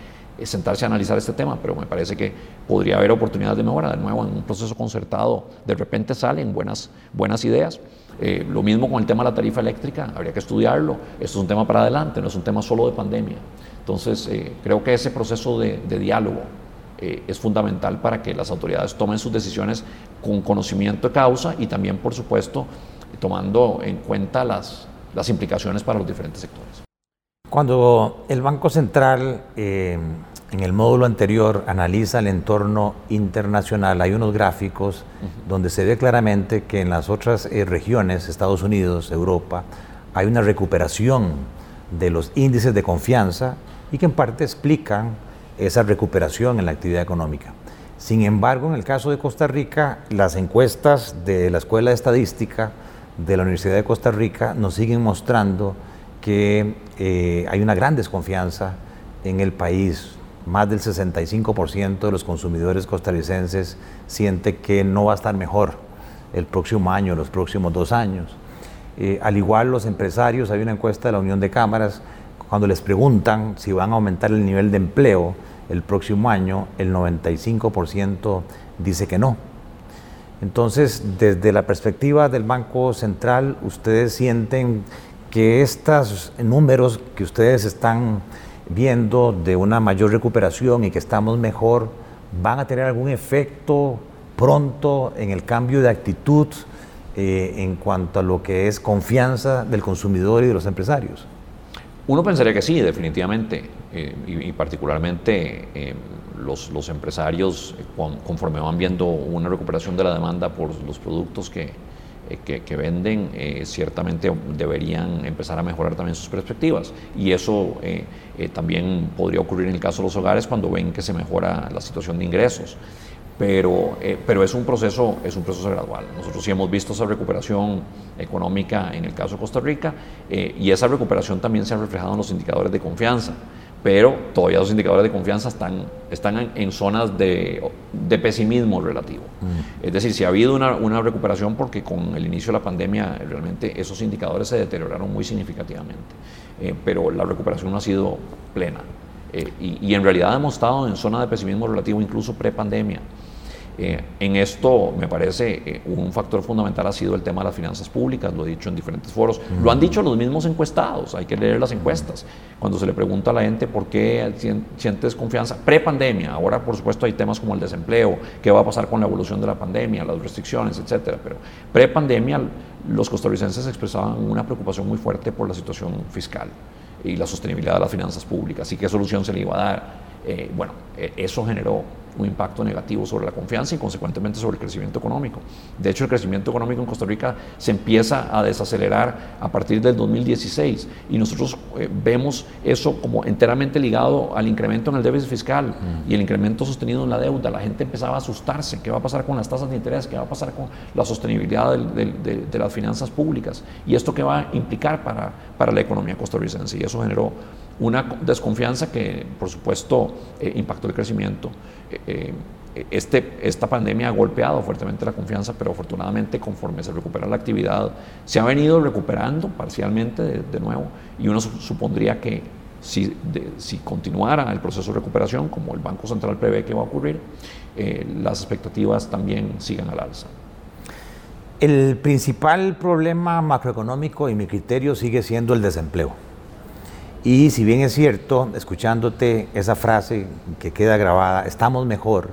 sentarse a analizar este tema, pero me parece que podría haber oportunidades de mejora. De nuevo, en un proceso concertado, de repente salen buenas, buenas ideas. Eh, lo mismo con el tema de la tarifa eléctrica, habría que estudiarlo. Esto es un tema para adelante, no es un tema solo de pandemia. Entonces, eh, creo que ese proceso de, diálogo eh, es fundamental para que las autoridades tomen sus decisiones con conocimiento de causa y también, por supuesto, tomando en cuenta las, las implicaciones para los diferentes sectores. Cuando el Banco Central en el módulo anterior analiza el entorno internacional. Hay unos gráficos donde se ve claramente que en las otras eh, regiones, Estados Unidos, Europa, hay una recuperación de los índices de confianza y que en parte explican esa recuperación en la actividad económica. Sin embargo, en el caso de Costa Rica, las encuestas de la Escuela de Estadística de la Universidad de Costa Rica nos siguen mostrando que eh, hay una gran desconfianza en el país más del 65% de los consumidores costarricenses siente que no va a estar mejor el próximo año, los próximos dos años. Eh, al igual los empresarios, hay una encuesta de la Unión de Cámaras, cuando les preguntan si van a aumentar el nivel de empleo el próximo año, el 95% dice que no. Entonces, desde la perspectiva del Banco Central, ustedes sienten que estos números que ustedes están viendo de una mayor recuperación y que estamos mejor, van a tener algún efecto pronto en el cambio de actitud eh, en cuanto a lo que es confianza del consumidor y de los empresarios? Uno pensaría que sí, definitivamente, eh, y, particularmente eh, los, los, empresarios, conforme van viendo una recuperación de la demanda por los productos que, eh, que, venden, eh, ciertamente deberían empezar a mejorar también sus perspectivas. Y eso eh, también podría ocurrir en el caso de los hogares cuando ven que se mejora la situación de ingresos. Pero, pero es, un proceso, es un proceso gradual. Nosotros sí hemos visto esa recuperación económica en el caso de Costa Rica y esa recuperación también se ha reflejado en los indicadores de confianza pero todavía los indicadores de confianza están, están en, zonas de, de, pesimismo relativo. Mm. Es decir, si ha habido una, una, recuperación porque con el inicio de la pandemia realmente esos indicadores se deterioraron muy significativamente, eh, pero la recuperación no ha sido plena. Eh, y, y, en realidad hemos estado en zona de pesimismo relativo incluso pre-pandemia. Eh, en esto, me parece, eh, un factor fundamental ha sido el tema de las finanzas públicas, lo he dicho en diferentes foros, lo han dicho los mismos encuestados, hay que leer las encuestas. Cuando se le pregunta a la gente por qué sientes confianza, pre-pandemia, ahora por supuesto hay temas como el desempleo, qué va a pasar con la evolución de la pandemia, las restricciones, etcétera, pero pre-pandemia los costarricenses expresaban una preocupación muy fuerte por la situación fiscal y la sostenibilidad de las finanzas públicas y qué solución se le iba a dar. Eh, bueno, eso generó un impacto negativo sobre la confianza y consecuentemente sobre el crecimiento económico. De hecho, el crecimiento económico en Costa Rica se empieza a desacelerar a partir del 2016 y nosotros eh, vemos eso como enteramente ligado al incremento en el déficit fiscal mm. y el incremento sostenido en la deuda. La gente empezaba a asustarse, ¿qué va a pasar con las tasas de interés? ¿Qué va a pasar con la sostenibilidad de, las finanzas públicas? ¿Y esto qué va a implicar para, para la economía costarricense? Y eso generó una desconfianza que, por supuesto, eh, impactó el crecimiento. Eh, eh, este, esta pandemia ha golpeado fuertemente la confianza, pero afortunadamente conforme se recupera la actividad, se ha venido recuperando parcialmente de, nuevo y uno supondría que si, si, continuara el proceso de recuperación, como el Banco Central prevé que va a ocurrir, las expectativas también sigan al alza. El principal problema macroeconómico, y mi criterio, sigue siendo el desempleo. Y si bien es cierto, escuchándote esa frase que queda grabada, estamos mejor,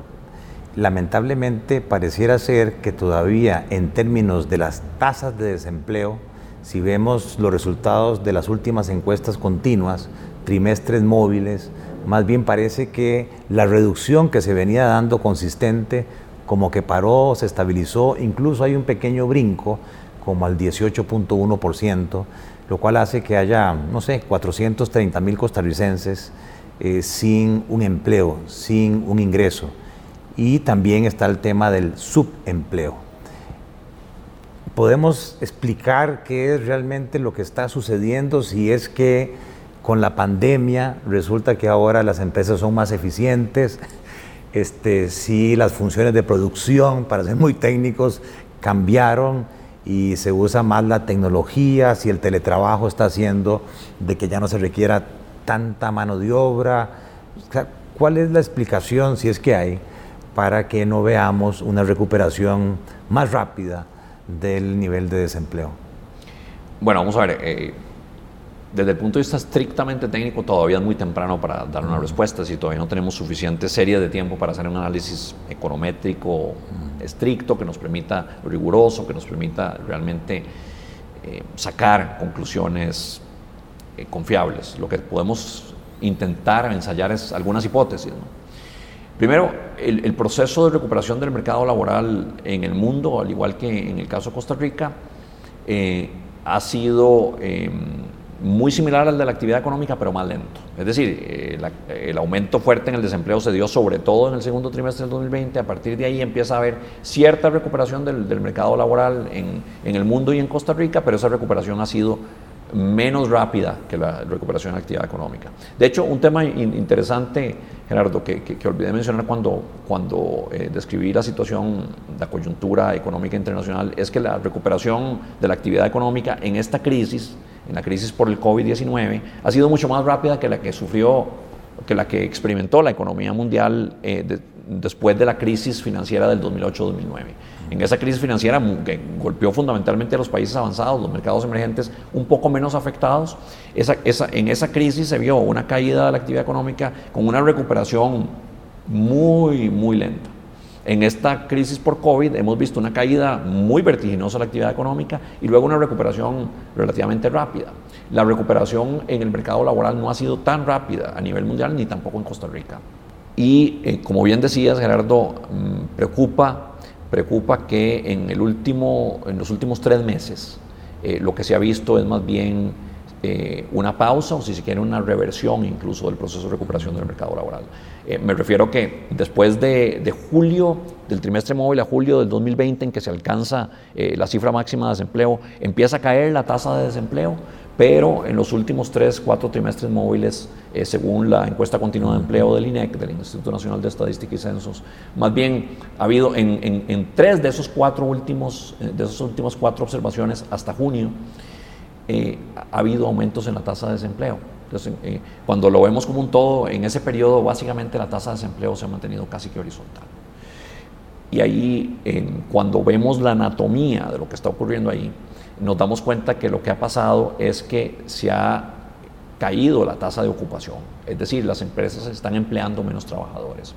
lamentablemente pareciera ser que todavía en términos de las tasas de desempleo, si vemos los resultados de las últimas encuestas continuas, trimestres móviles, más bien parece que la reducción que se venía dando consistente como que paró, se estabilizó, incluso hay un pequeño brinco como al 18.1%, lo cual hace que haya, no sé, 430 mil costarricenses eh, sin un empleo, sin un ingreso. Y también está el tema del subempleo. ¿Podemos explicar qué es realmente lo que está sucediendo si es que con la pandemia resulta que ahora las empresas son más eficientes? Este, si las funciones de producción, para ser muy técnicos, cambiaron y se usa más la tecnología, si el teletrabajo está haciendo de que ya no se requiera tanta mano de obra. ¿Cuál es la explicación, si es que hay, para que no veamos una recuperación más rápida del nivel de desempleo? Bueno, vamos a ver. Eh, desde el punto de vista estrictamente técnico, todavía es muy temprano para dar una respuesta, si todavía no tenemos suficiente serie de tiempo para hacer un análisis econométrico estricto, que nos permita, riguroso, que nos permita realmente eh, sacar conclusiones eh, confiables. Lo que podemos intentar ensayar es algunas hipótesis. Primero, el, proceso de recuperación del mercado laboral en el mundo, al igual que en el caso de Costa Rica, eh, ha sido em, muy similar al de la actividad económica, pero más lento. Es decir, eh, el aumento fuerte en el desempleo se dio sobre todo en el segundo trimestre del 2020. A partir de ahí empieza a haber cierta recuperación del, mercado laboral en, el mundo y en Costa Rica, pero esa recuperación ha sido menos rápida que la recuperación de la actividad económica. De hecho, un tema interesante, Gerardo, que, olvidé mencionar cuando, cuando eh, describí la situación, la coyuntura económica internacional, es que la recuperación de la actividad económica en esta crisis en la crisis por el COVID-19 ha sido mucho más rápida que la que sufrió, que la que experimentó la economía mundial eh, después de la crisis financiera del 2008-2009. En esa crisis financiera que golpeó fundamentalmente a los países avanzados, los mercados emergentes un poco menos afectados, esa, en esa crisis se vio una caída de la actividad económica con una recuperación muy, muy lenta. En esta crisis por COVID hemos visto una caída muy vertiginosa de la actividad económica y luego una recuperación relativamente rápida. La recuperación en el mercado laboral no ha sido tan rápida a nivel mundial ni tampoco en Costa Rica. Y eh, como bien decías, Gerardo, mm, preocupa, preocupa que en, el último, en los últimos tres meses eh, lo que se ha visto es más bien eh, una pausa o si se quiere una reversión incluso del proceso de recuperación del mercado laboral. Me refiero que después de, julio, del trimestre móvil a julio del 2020 en que se alcanza la cifra máxima de desempleo, empieza a caer la tasa de desempleo, pero en los últimos tres, cuatro trimestres móviles, eh, según la encuesta continua de empleo del INEC, del Instituto Nacional de Estadística y Censos, más bien ha habido en, tres de esos cuatro últimos, eh, de esas últimas cuatro observaciones hasta junio, eh, ha habido aumentos en la tasa de desempleo. Entonces, cuando lo vemos como un todo, en ese periodo básicamente la tasa de desempleo se ha mantenido casi que horizontal. Y ahí, cuando vemos la anatomía de lo que está ocurriendo ahí, nos damos cuenta que lo que ha pasado es que se ha caído la tasa de ocupación, es decir, las empresas están empleando menos trabajadores.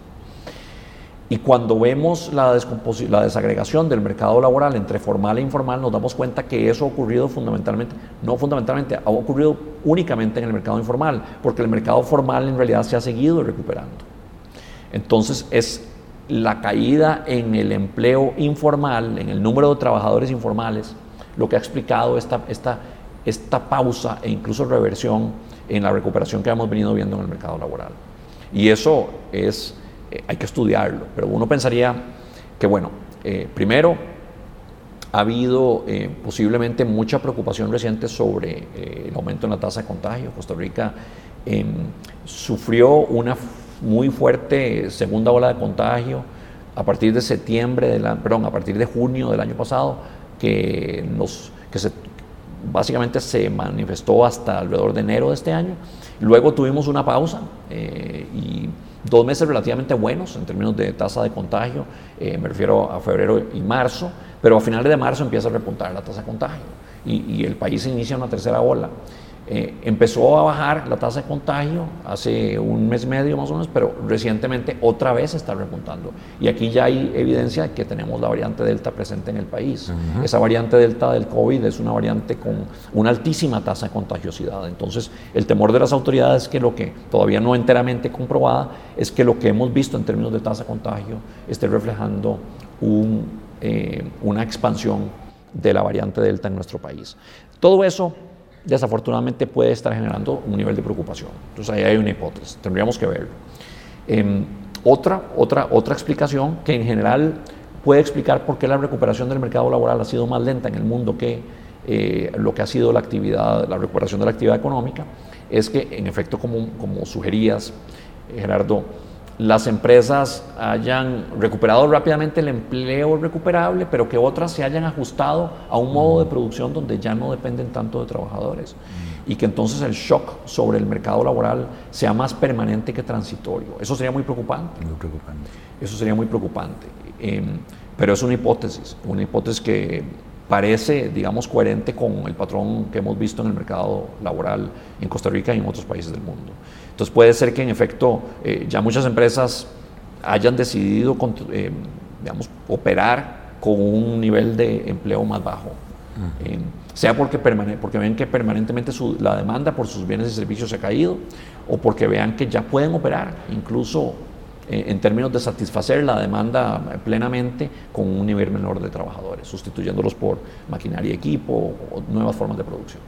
Y cuando vemos la, desagregación del mercado laboral entre formal e informal, nos damos cuenta que eso ha ocurrido fundamentalmente, no fundamentalmente, ha ocurrido únicamente en el mercado informal, porque el mercado formal en realidad se ha seguido recuperando. Entonces es la caída en el empleo informal, en el número de trabajadores informales, lo que ha explicado esta, esta, esta pausa e incluso reversión en la recuperación que hemos venido viendo en el mercado laboral. Y eso es, eh, hay que estudiarlo, pero uno pensaría que, bueno, eh, primero, ha habido eh, posiblemente mucha preocupación reciente sobre el aumento en la tasa de contagio. Costa Rica em, sufrió una muy fuerte segunda ola de contagio a partir de septiembre, de perdón, a partir de junio del año pasado, que, se, básicamente se manifestó hasta alrededor de enero de este año. Luego tuvimos una pausa eh, y dos meses relativamente buenos en términos de tasa de contagio, eh, me refiero a febrero y marzo, pero a finales de marzo empieza a repuntar la tasa de contagio y, y el país inicia una tercera ola. Eh, empezó a bajar la tasa de contagio hace un mes y medio más o menos, pero recientemente otra vez está repuntando. Y aquí ya hay evidencia de que tenemos la variante Delta presente en el país. Esa variante Delta del COVID es una variante con una altísima tasa de contagiosidad. Entonces, el temor de las autoridades es que lo que todavía no enteramente comprobada es que lo que hemos visto en términos de tasa de contagio esté reflejando un, eh, una expansión de la variante Delta en nuestro país. Todo eso desafortunadamente puede estar generando un nivel de preocupación. Entonces ahí hay una hipótesis, tendríamos que verlo. Em, otra, otra, otra explicación que en general puede explicar por qué la recuperación del mercado laboral ha sido más lenta en el mundo que eh, lo que ha sido la actividad, la recuperación de la actividad económica, es que en efecto, como, como sugerías, Gerardo, las empresas hayan recuperado rápidamente el empleo recuperable, pero que otras se hayan ajustado a un modo de producción donde ya no dependen tanto de trabajadores. Y que entonces el shock sobre el mercado laboral sea más permanente que transitorio. Eso sería muy preocupante. Muy preocupante. Eso sería muy preocupante. Em, pero es una hipótesis, una hipótesis que parece, digamos, coherente con el patrón que hemos visto en el mercado laboral en Costa Rica y en otros países del mundo. Entonces puede ser que en efecto eh, ya muchas empresas hayan decidido eh, digamos, operar con un nivel de empleo más bajo. Eh, sea porque, porque ven que permanentemente la demanda por sus bienes y servicios se ha caído o porque vean que ya pueden operar incluso en términos de satisfacer la demanda plenamente con un nivel menor de trabajadores, sustituyéndolos por maquinaria y equipo o nuevas formas de producción.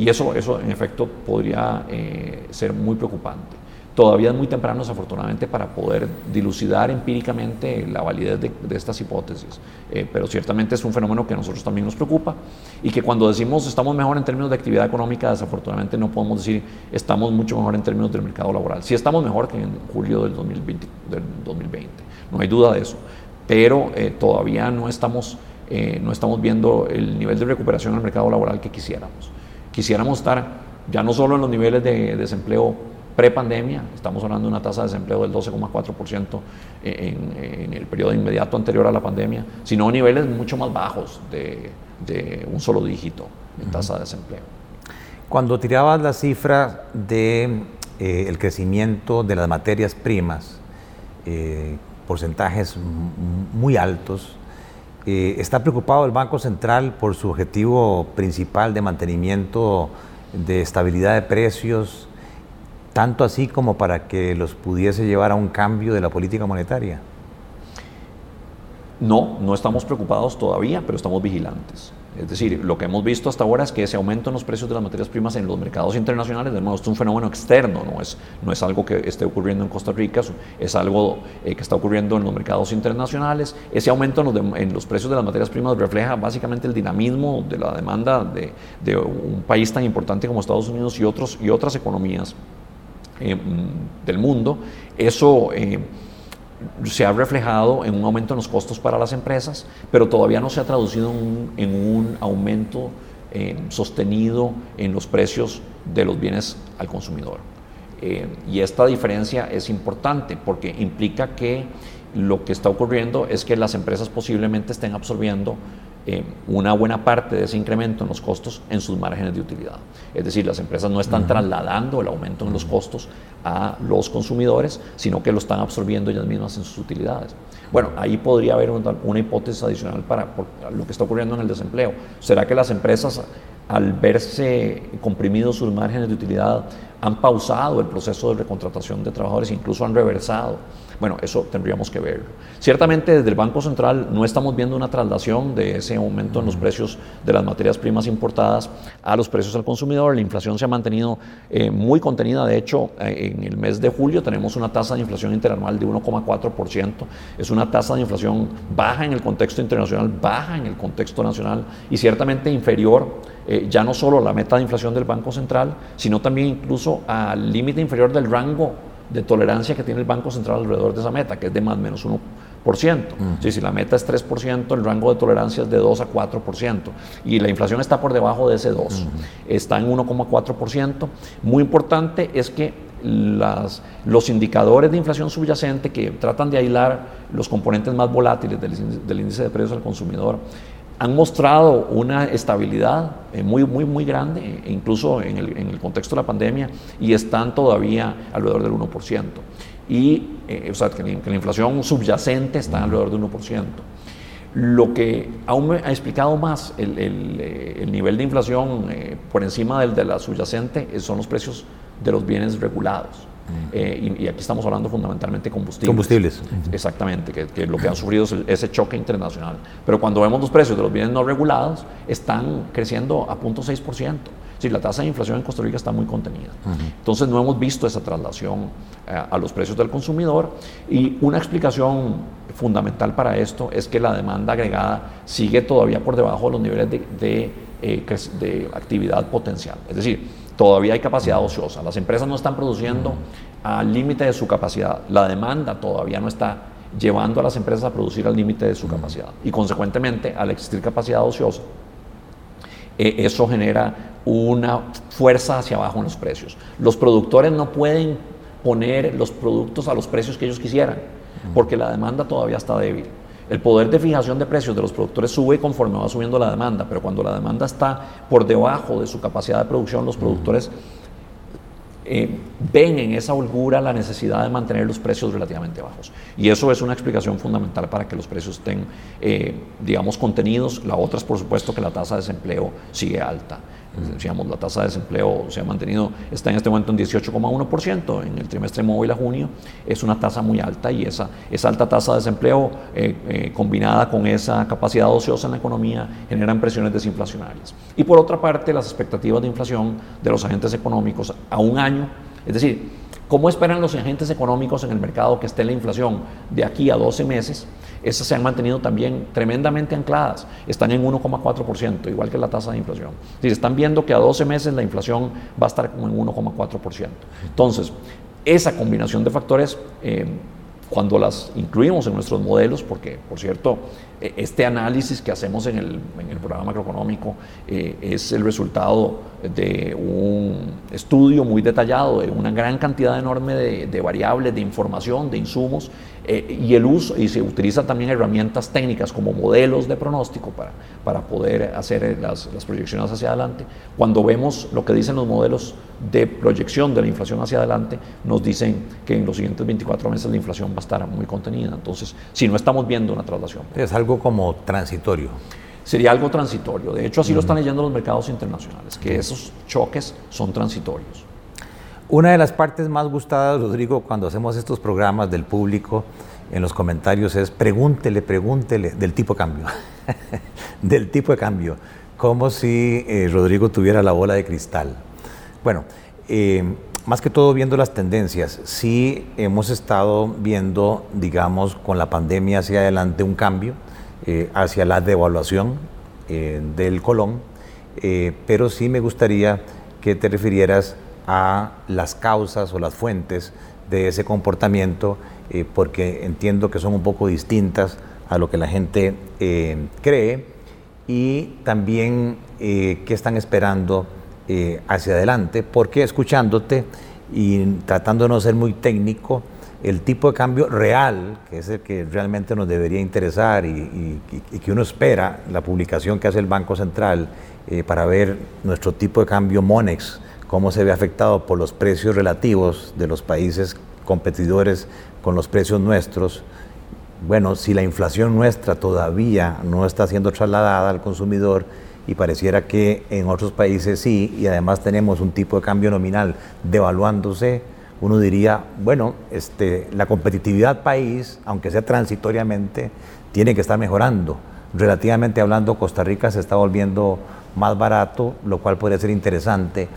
Y eso, eso en efecto podría eh, ser muy preocupante. Todavía es muy temprano, desafortunadamente, para poder dilucidar empíricamente la validez de, estas hipótesis, eh, pero ciertamente es un fenómeno que a nosotros también nos preocupa y que cuando decimos estamos mejor en términos de actividad económica, desafortunadamente no podemos decir estamos mucho mejor en términos del mercado laboral. Sí estamos mejor que en julio del 2020, del 2020 no hay duda de eso, pero eh, todavía no estamos, no estamos viendo el nivel de recuperación en el mercado laboral que quisiéramos quisiéramos estar ya no solo en los niveles de desempleo pre-pandemia, estamos hablando de una tasa de desempleo del 12,4% en, en, el periodo inmediato anterior a la pandemia, sino a niveles mucho más bajos de, un solo dígito en tasa de desempleo. Cuando tirabas la cifra de eh, el crecimiento de las materias primas, eh, porcentajes muy altos, eh, ¿Está preocupado el Banco Central por su objetivo principal de mantenimiento de estabilidad de precios, tanto así como para que los pudiese llevar a un cambio de la política monetaria? No, no estamos preocupados todavía, pero estamos vigilantes. Es decir, lo que hemos visto hasta ahora es que ese aumento en los precios de las materias primas en los mercados internacionales, de nuevo, es un fenómeno externo, no es, no es algo que esté ocurriendo en Costa Rica, es algo eh, que está ocurriendo en los mercados internacionales. Ese aumento en los, precios de las materias primas refleja básicamente el dinamismo de la demanda de, un país tan importante como Estados Unidos y, otros, y otras economías eh, del mundo. Eso... Eh, se ha reflejado en un aumento en los costos para las empresas, pero todavía no se ha traducido en un, aumento eh, sostenido en los precios de los bienes al consumidor. Eh, y esta diferencia es importante porque implica que lo que está ocurriendo es que las empresas posiblemente estén absorbiendo eh, una buena parte de ese incremento en los costos en sus márgenes de utilidad. Es decir, las empresas no están trasladando el aumento en los costos a los consumidores, sino que lo están absorbiendo ellas mismas en sus utilidades. Bueno, ahí podría haber una, hipótesis adicional para lo que está ocurriendo en el desempleo. ¿Será que las empresas, al verse comprimidos sus márgenes de utilidad, han pausado el proceso de recontratación de trabajadores, incluso han reversado bueno, eso tendríamos que verlo. Ciertamente desde el Banco Central no estamos viendo una traslación de ese aumento en los precios de las materias primas importadas a los precios al consumidor. La inflación se ha mantenido eh, muy contenida. De hecho, eh, en el mes de julio tenemos una tasa de inflación interanual de 1,4%. Es una tasa de inflación baja en el contexto internacional, baja en el contexto nacional y ciertamente inferior eh, ya no solo a la meta de inflación del Banco Central, sino también incluso al límite inferior del rango de tolerancia que tiene el Banco Central alrededor de esa meta, que es de más o menos 1%. Mm. si la meta es 3%, el rango de tolerancia es de 2 a 4%. Y la inflación está por debajo de ese 2. Está en 1,4%. Muy importante es que las, los indicadores de inflación subyacente que tratan de aislar los componentes más volátiles del, del índice de precios al consumidor han mostrado una estabilidad eh, muy, muy, muy grande, e incluso en el, en el, contexto de la pandemia, y están todavía alrededor del 1%. Y, eh, o sea, que, la inflación subyacente está alrededor del 1%. Lo que aún me ha explicado más el, el, eh, el nivel de inflación por encima del de la subyacente son los precios de los bienes regulados. Eh, y, aquí estamos hablando fundamentalmente de combustibles. Combustibles. Exactamente, que, lo que han sufrido es ese choque internacional. Pero cuando vemos los precios de los bienes no regulados, están creciendo a 0.6%. Sí, la tasa de inflación en Costa Rica está muy contenida. Entonces no hemos visto esa traslación eh, a los precios del consumidor y una explicación fundamental para esto es que la demanda agregada sigue todavía por debajo de los niveles de, de, eh, de actividad potencial. Es decir, todavía hay capacidad ociosa. Las empresas no están produciendo al límite de su capacidad. La demanda todavía no está llevando a las empresas a producir al límite de su capacidad. Y consecuentemente, al existir capacidad ociosa, eh, eso genera una fuerza hacia abajo en los precios. Los productores no pueden poner los productos a los precios que ellos quisieran, porque la demanda todavía está débil. El poder de fijación de precios de los productores sube conforme va subiendo la demanda, pero cuando la demanda está por debajo de su capacidad de producción, los productores eh, ven en esa holgura la necesidad de mantener los precios relativamente bajos. Y eso es una explicación fundamental para que los precios estén, eh, digamos, contenidos. La otra es, por supuesto, que la tasa de desempleo sigue alta. Decíamos, la tasa de desempleo se ha mantenido, está en este momento en 18,1% en el trimestre móvil a junio, es una tasa muy alta y esa, esa alta tasa de desempleo eh, eh, combinada con esa capacidad ociosa en la economía generan presiones desinflacionarias. Y por otra parte, las expectativas de inflación de los agentes económicos a un año, es decir, ¿Cómo esperan los agentes económicos en el mercado que esté la inflación de aquí a 12 meses? Esas se han mantenido también tremendamente ancladas, están en 1,4%, igual que la tasa de inflación. Es decir, están viendo que a 12 meses la inflación va a estar como en 1,4%. Entonces, esa combinación de factores, eh, cuando las incluimos en nuestros modelos, porque, por cierto, e, este análisis que hacemos en el, programa macroeconómico eh, es el resultado de un estudio muy detallado de una gran cantidad enorme de, variables, de información, de insumos eh, y el uso, y se utilizan también herramientas técnicas como modelos de pronóstico para, para poder hacer las, las, proyecciones hacia adelante. Cuando vemos lo que dicen los modelos de proyección de la inflación hacia adelante, nos dicen que en los siguientes 24 meses la inflación va a estar muy contenida. Entonces, si no estamos viendo una traslación. Es algo como transitorio. Sería algo transitorio. De hecho, así lo están leyendo los mercados internacionales, que esos choques son transitorios. Una de las partes más gustadas, Rodrigo, cuando hacemos estos programas del público en los comentarios es pregúntele, pregúntele del tipo de cambio, del tipo de cambio, como si eh, Rodrigo tuviera la bola de cristal. Bueno, eh, más que todo viendo las tendencias, sí hemos estado viendo, digamos, con la pandemia hacia adelante un cambio eh, hacia la devaluación del colón, pero sí me gustaría que te refirieras a las causas o las fuentes de ese comportamiento, eh, porque entiendo que son un poco distintas a lo que la gente eh, cree y también eh, qué están esperando hacia adelante, porque escuchándote y tratando de no ser muy técnico, el tipo de cambio real, que es el que realmente nos debería interesar y que uno espera, la publicación que hace el Banco Central para ver nuestro tipo de cambio MONEX, cómo se ve afectado por los precios relativos de los países competidores con los precios nuestros. Bueno, si la inflación nuestra todavía no está siendo trasladada al consumidor y pareciera que en otros países sí, y además tenemos un tipo de cambio nominal devaluándose, uno diría, bueno, este, la competitividad país, aunque sea transitoriamente, tiene que estar mejorando. Relativamente hablando, Costa Rica se está volviendo más barato, lo cual podría ser interesante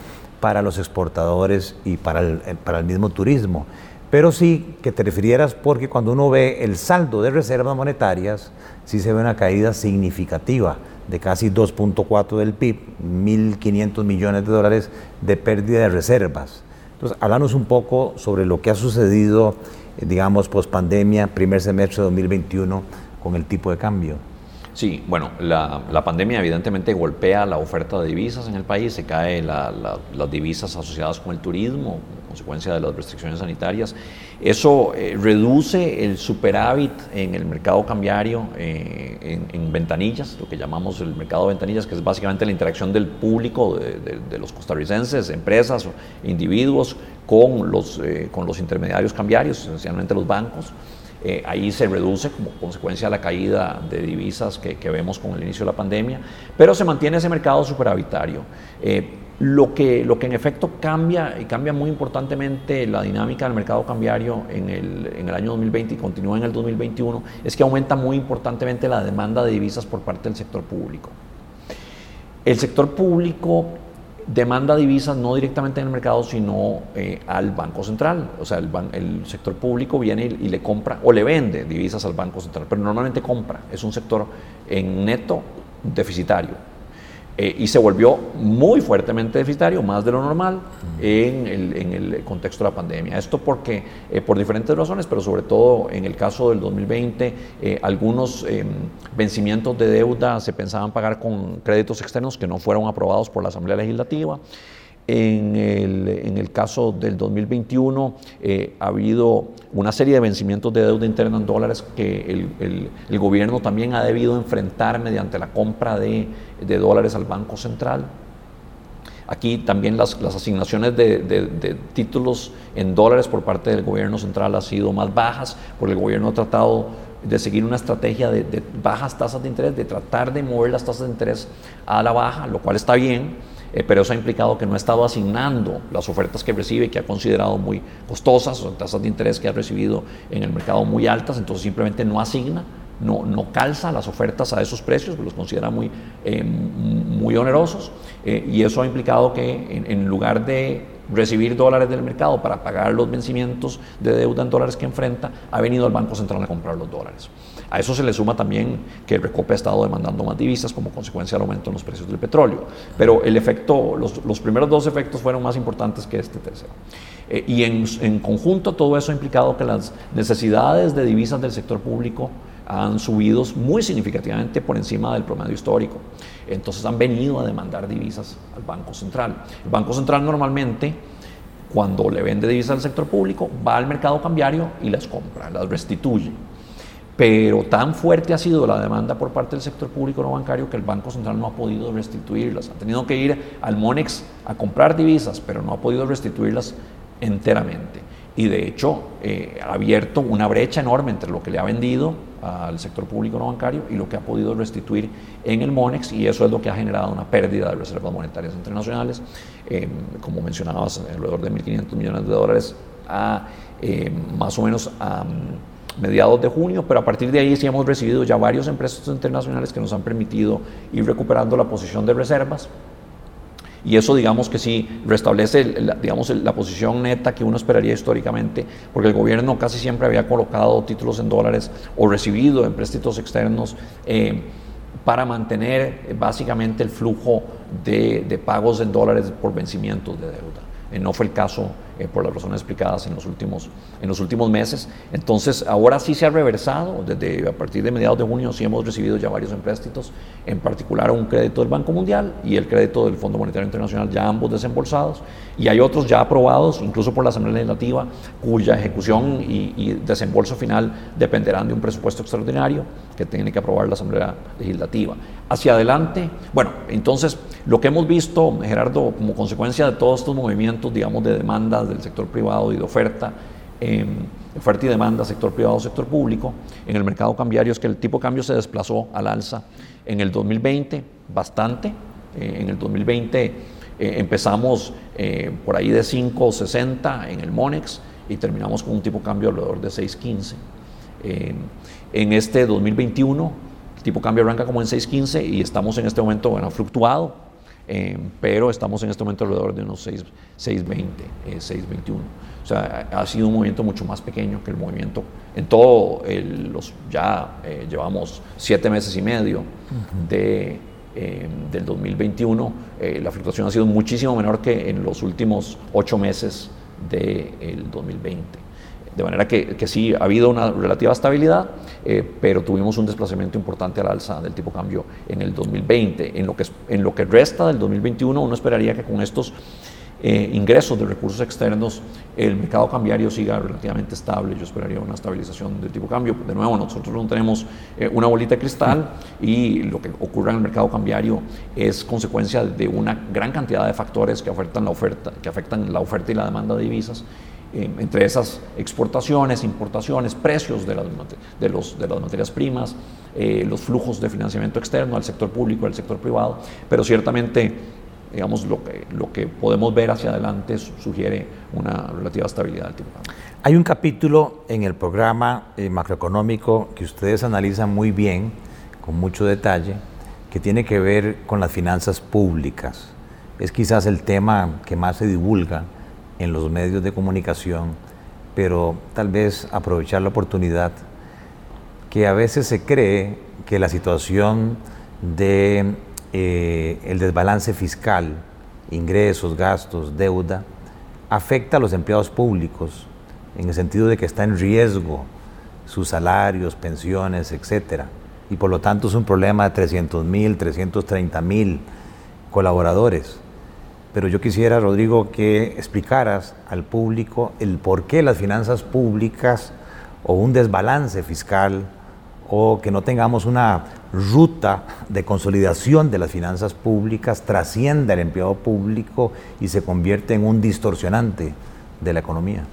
para los exportadores y para el, eh, para el mismo turismo. Pero sí que te refirieras porque cuando uno ve el saldo de reservas monetarias, sí se ve una caída significativa de casi 2.4 del PIB, 1.500 millones de dólares de pérdida de reservas. Entonces, háblanos un poco sobre lo que ha sucedido, eh, digamos, post pandemia, primer semestre de 2021, con el tipo de cambio. Sí, bueno, la, pandemia evidentemente golpea la oferta de divisas en el país, se caen las divisas asociadas con el turismo, consecuencia de las restricciones sanitarias. Eso eh, reduce el superávit en el mercado cambiario eh, en, ventanillas, lo que llamamos el mercado de ventanillas, que es básicamente la interacción del público, de, los costarricenses, empresas, individuos, con los, eh, con los intermediarios cambiarios, esencialmente los bancos. Eh, ahí se reduce como consecuencia la caída de divisas que, vemos con el inicio de la pandemia, pero se mantiene ese mercado superavitario. Eh, lo, que, lo que en efecto cambia, y cambia muy importantemente la dinámica del mercado cambiario en el, en el año 2020 y continúa en el 2021, es que aumenta muy importantemente la demanda de divisas por parte del sector público. El sector público demanda divisas no directamente en el mercado, sino eh, al Banco Central. O sea, el, el sector público viene y, le compra o le vende divisas al Banco Central, pero normalmente compra. Es un sector en neto deficitario. Eh, y se volvió muy fuertemente deficitario, más de lo normal, en el, contexto de la pandemia. Esto porque, eh, por diferentes razones, pero sobre todo en el caso del 2020, eh, algunos em, vencimientos de deuda se pensaban pagar con créditos externos que no fueron aprobados por la Asamblea Legislativa. En el, caso del 2021 eh, ha habido una serie de vencimientos de deuda interna en dólares que el, gobierno también ha debido enfrentar mediante la compra de, dólares al Banco Central. Aquí también las, asignaciones de, títulos en dólares por parte del gobierno central han sido más bajas, porque el gobierno ha tratado de seguir una estrategia de, de bajas tasas de interés, de tratar de mover las tasas de interés a la baja, lo cual está bien eh, pero eso ha implicado que no ha estado asignando las ofertas que recibe, que ha considerado muy costosas, o tasas de interés que ha recibido en el mercado muy altas, entonces simplemente no asigna, no, no calza las ofertas a esos precios, los considera muy, eh, muy onerosos, eh, y eso ha implicado que en lugar de recibir dólares del mercado para pagar los vencimientos de deuda en dólares que enfrenta, ha venido al Banco Central a comprar los dólares. A eso se le suma también que el Recope ha estado demandando más divisas como consecuencia del aumento en los precios del petróleo. Pero el efecto, los, primeros dos efectos fueron más importantes que este tercero. Eh, y en, en conjunto todo eso ha implicado que las necesidades de divisas del sector público han subido muy significativamente por encima del promedio histórico. Entonces han venido a demandar divisas al Banco Central. El Banco Central normalmente, cuando le vende divisas al sector público, va al mercado cambiario y las compra, las restituye. Pero tan fuerte ha sido la demanda por parte del sector público no bancario que el Banco Central no ha podido restituirlas. Ha tenido que ir al MONEX a comprar divisas, pero no ha podido restituirlas enteramente. Y de hecho eh, ha abierto una brecha enorme entre lo que le ha vendido al sector público no bancario y lo que ha podido restituir en el MONEX y eso es lo que ha generado una pérdida de reservas monetarias internacionales, eh, como mencionabas, alrededor de 1.500 millones de dólares a eh, más o menos a mediados de junio, pero a partir de ahí sí hemos recibido ya varios empréstitos internacionales que nos han permitido ir recuperando la posición de reservas. Y eso digamos que sí restablece la, digamos, la posición neta que uno esperaría históricamente, porque el gobierno casi siempre había colocado títulos en dólares o recibido empréstitos externos eh, para mantener básicamente el flujo de, de pagos en dólares por vencimientos de deuda. Eh, no fue el caso eh, por las razones explicadas en los, últimos, en los últimos meses. Entonces, ahora sí se ha reversado, desde a partir de mediados de junio sí hemos recibido ya varios empréstitos, en particular un crédito del Banco Mundial y el crédito del Fondo Monetario Internacional, ya ambos desembolsados, y hay otros ya aprobados, incluso por la Asamblea Legislativa, cuya ejecución y, y desembolso final dependerán de un presupuesto extraordinario que tiene que aprobar la Asamblea Legislativa. Hacia adelante, bueno, entonces, lo que hemos visto, Gerardo, como consecuencia de todos estos movimientos, digamos, de demanda del sector privado y de oferta, eh, oferta y demanda, sector privado, sector público, en el mercado cambiario es que el tipo de cambio se desplazó al alza en el 2020 bastante. Eh, en el 2020 eh, empezamos eh, por ahí de 5.60 en el Monex y terminamos con un tipo de cambio alrededor de 6.15. en este 2021 el tipo de cambio arranca como en 6.15 y estamos en este momento, bueno, fluctuado, eh, pero estamos en este momento alrededor de unos 6.20, 6.21. O sea, ha sido un movimiento mucho más pequeño que el movimiento. En todo, los, ya eh, llevamos siete meses y medio de, eh, del 2021. la fluctuación ha sido muchísimo menor que en los últimos ocho meses del 2020. De manera que, que, sí ha habido una relativa estabilidad, eh, pero tuvimos un desplazamiento importante al alza del tipo cambio en el 2020. En lo que, en lo que resta del 2021, uno esperaría que con estos eh, ingresos de recursos externos el mercado cambiario siga relativamente estable. Yo esperaría una estabilización del tipo cambio. De nuevo, nosotros no tenemos eh, una bolita de cristal y lo que ocurre en el mercado cambiario es consecuencia de una gran cantidad de factores que afectan la oferta, que afectan la oferta y la demanda de divisas eh, entre esas exportaciones, importaciones, precios de las, de los, de las materias primas, eh, los flujos de financiamiento externo al sector público, al sector privado, pero ciertamente digamos, lo que, lo que podemos ver hacia adelante sugiere una relativa estabilidad del tipo Hay un capítulo en el programa eh, macroeconómico que ustedes analizan muy bien, con mucho detalle, que tiene que ver con las finanzas públicas. Es quizás el tema que más se divulga en los medios de comunicación, pero tal vez aprovechar la oportunidad que a veces se cree que la situación de eh, el desbalance fiscal, ingresos, gastos, deuda, afecta a los empleados públicos en el sentido de que está en riesgo sus salarios, pensiones, etcétera. Y por lo tanto es un problema de 300 mil, 330 mil colaboradores. Pero yo quisiera, Rodrigo, que explicaras al público el por qué las finanzas públicas o un desbalance fiscal o que no tengamos una ruta de consolidación de las finanzas públicas trascienda el empleado público y se convierte en un distorsionante de la economía.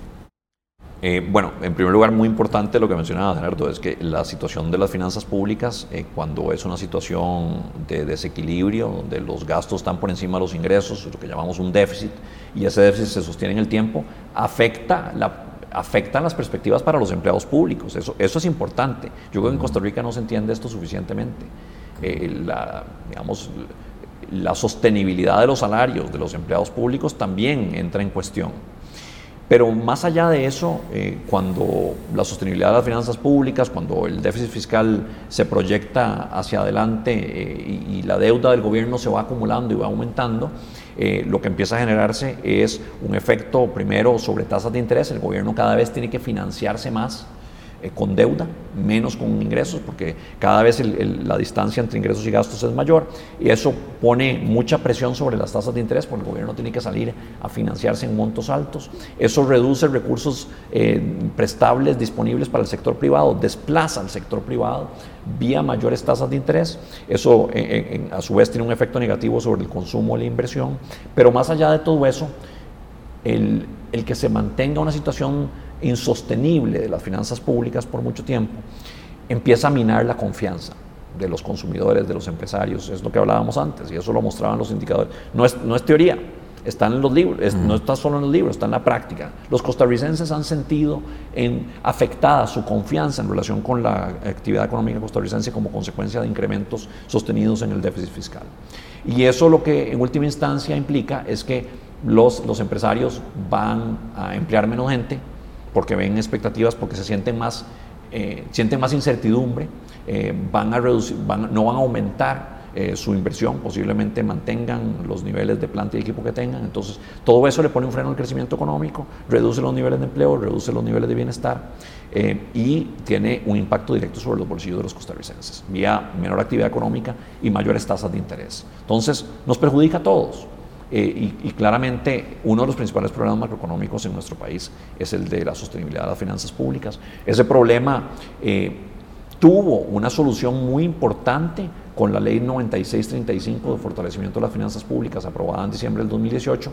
Eh, bueno, en primer lugar, muy importante lo que mencionaba Gerardo, es que la situación de las finanzas públicas, eh, cuando es una situación de desequilibrio, donde los gastos están por encima de los ingresos, lo que llamamos un déficit, y ese déficit se sostiene en el tiempo, afecta la afectan las perspectivas para los empleados públicos. Eso, eso es importante. Yo creo que en Costa Rica no se entiende esto suficientemente. Eh, la, digamos, la sostenibilidad de los salarios de los empleados públicos también entra en cuestión. Pero más allá de eso, eh, cuando la sostenibilidad de las finanzas públicas, cuando el déficit fiscal se proyecta hacia adelante eh, y, la deuda del gobierno se va acumulando y va aumentando, eh, lo que empieza a generarse es un efecto primero sobre tasas de interés. El gobierno cada vez tiene que financiarse más eh, con deuda, menos con ingresos, porque cada vez la distancia entre ingresos y gastos es mayor y eso pone mucha presión sobre las tasas de interés, porque el gobierno tiene que salir a financiarse en montos altos. Eso reduce recursos eh, prestables disponibles para el sector privado, desplaza al sector privado vía mayores tasas de interés. Eso a su vez tiene un efecto negativo sobre el consumo y la inversión, pero más allá de todo eso, el que se mantenga una situación insostenible de las finanzas públicas por mucho tiempo, empieza a minar la confianza de los consumidores, de los empresarios, es lo que hablábamos antes y eso lo mostraban los indicadores. No es, no es teoría, está en los libros, no está solo en los libros, está en la práctica. Los costarricenses han sentido en, afectada su confianza en relación con la actividad económica costarricense como consecuencia de incrementos sostenidos en el déficit fiscal. Y eso lo que en última instancia implica es que los, los empresarios van a emplear menos gente porque ven expectativas, porque se sienten más, eh, sienten más incertidumbre, eh, van a reducir, no van a aumentar eh, su inversión, posiblemente mantengan los niveles de planta y equipo que tengan. Entonces, todo eso le pone un freno al crecimiento económico, reduce los niveles de empleo, reduce los niveles de bienestar eh, y tiene un impacto directo sobre los bolsillos de los costarricenses, vía menor actividad económica y mayores tasas de interés. Entonces, nos perjudica a todos. Eh, y, claramente uno de los principales problemas macroeconómicos en nuestro país es el de la sostenibilidad de las finanzas públicas. Ese problema tuvo una solución muy importante con la ley 9635 de fortalecimiento de las finanzas públicas aprobada en diciembre del 2018,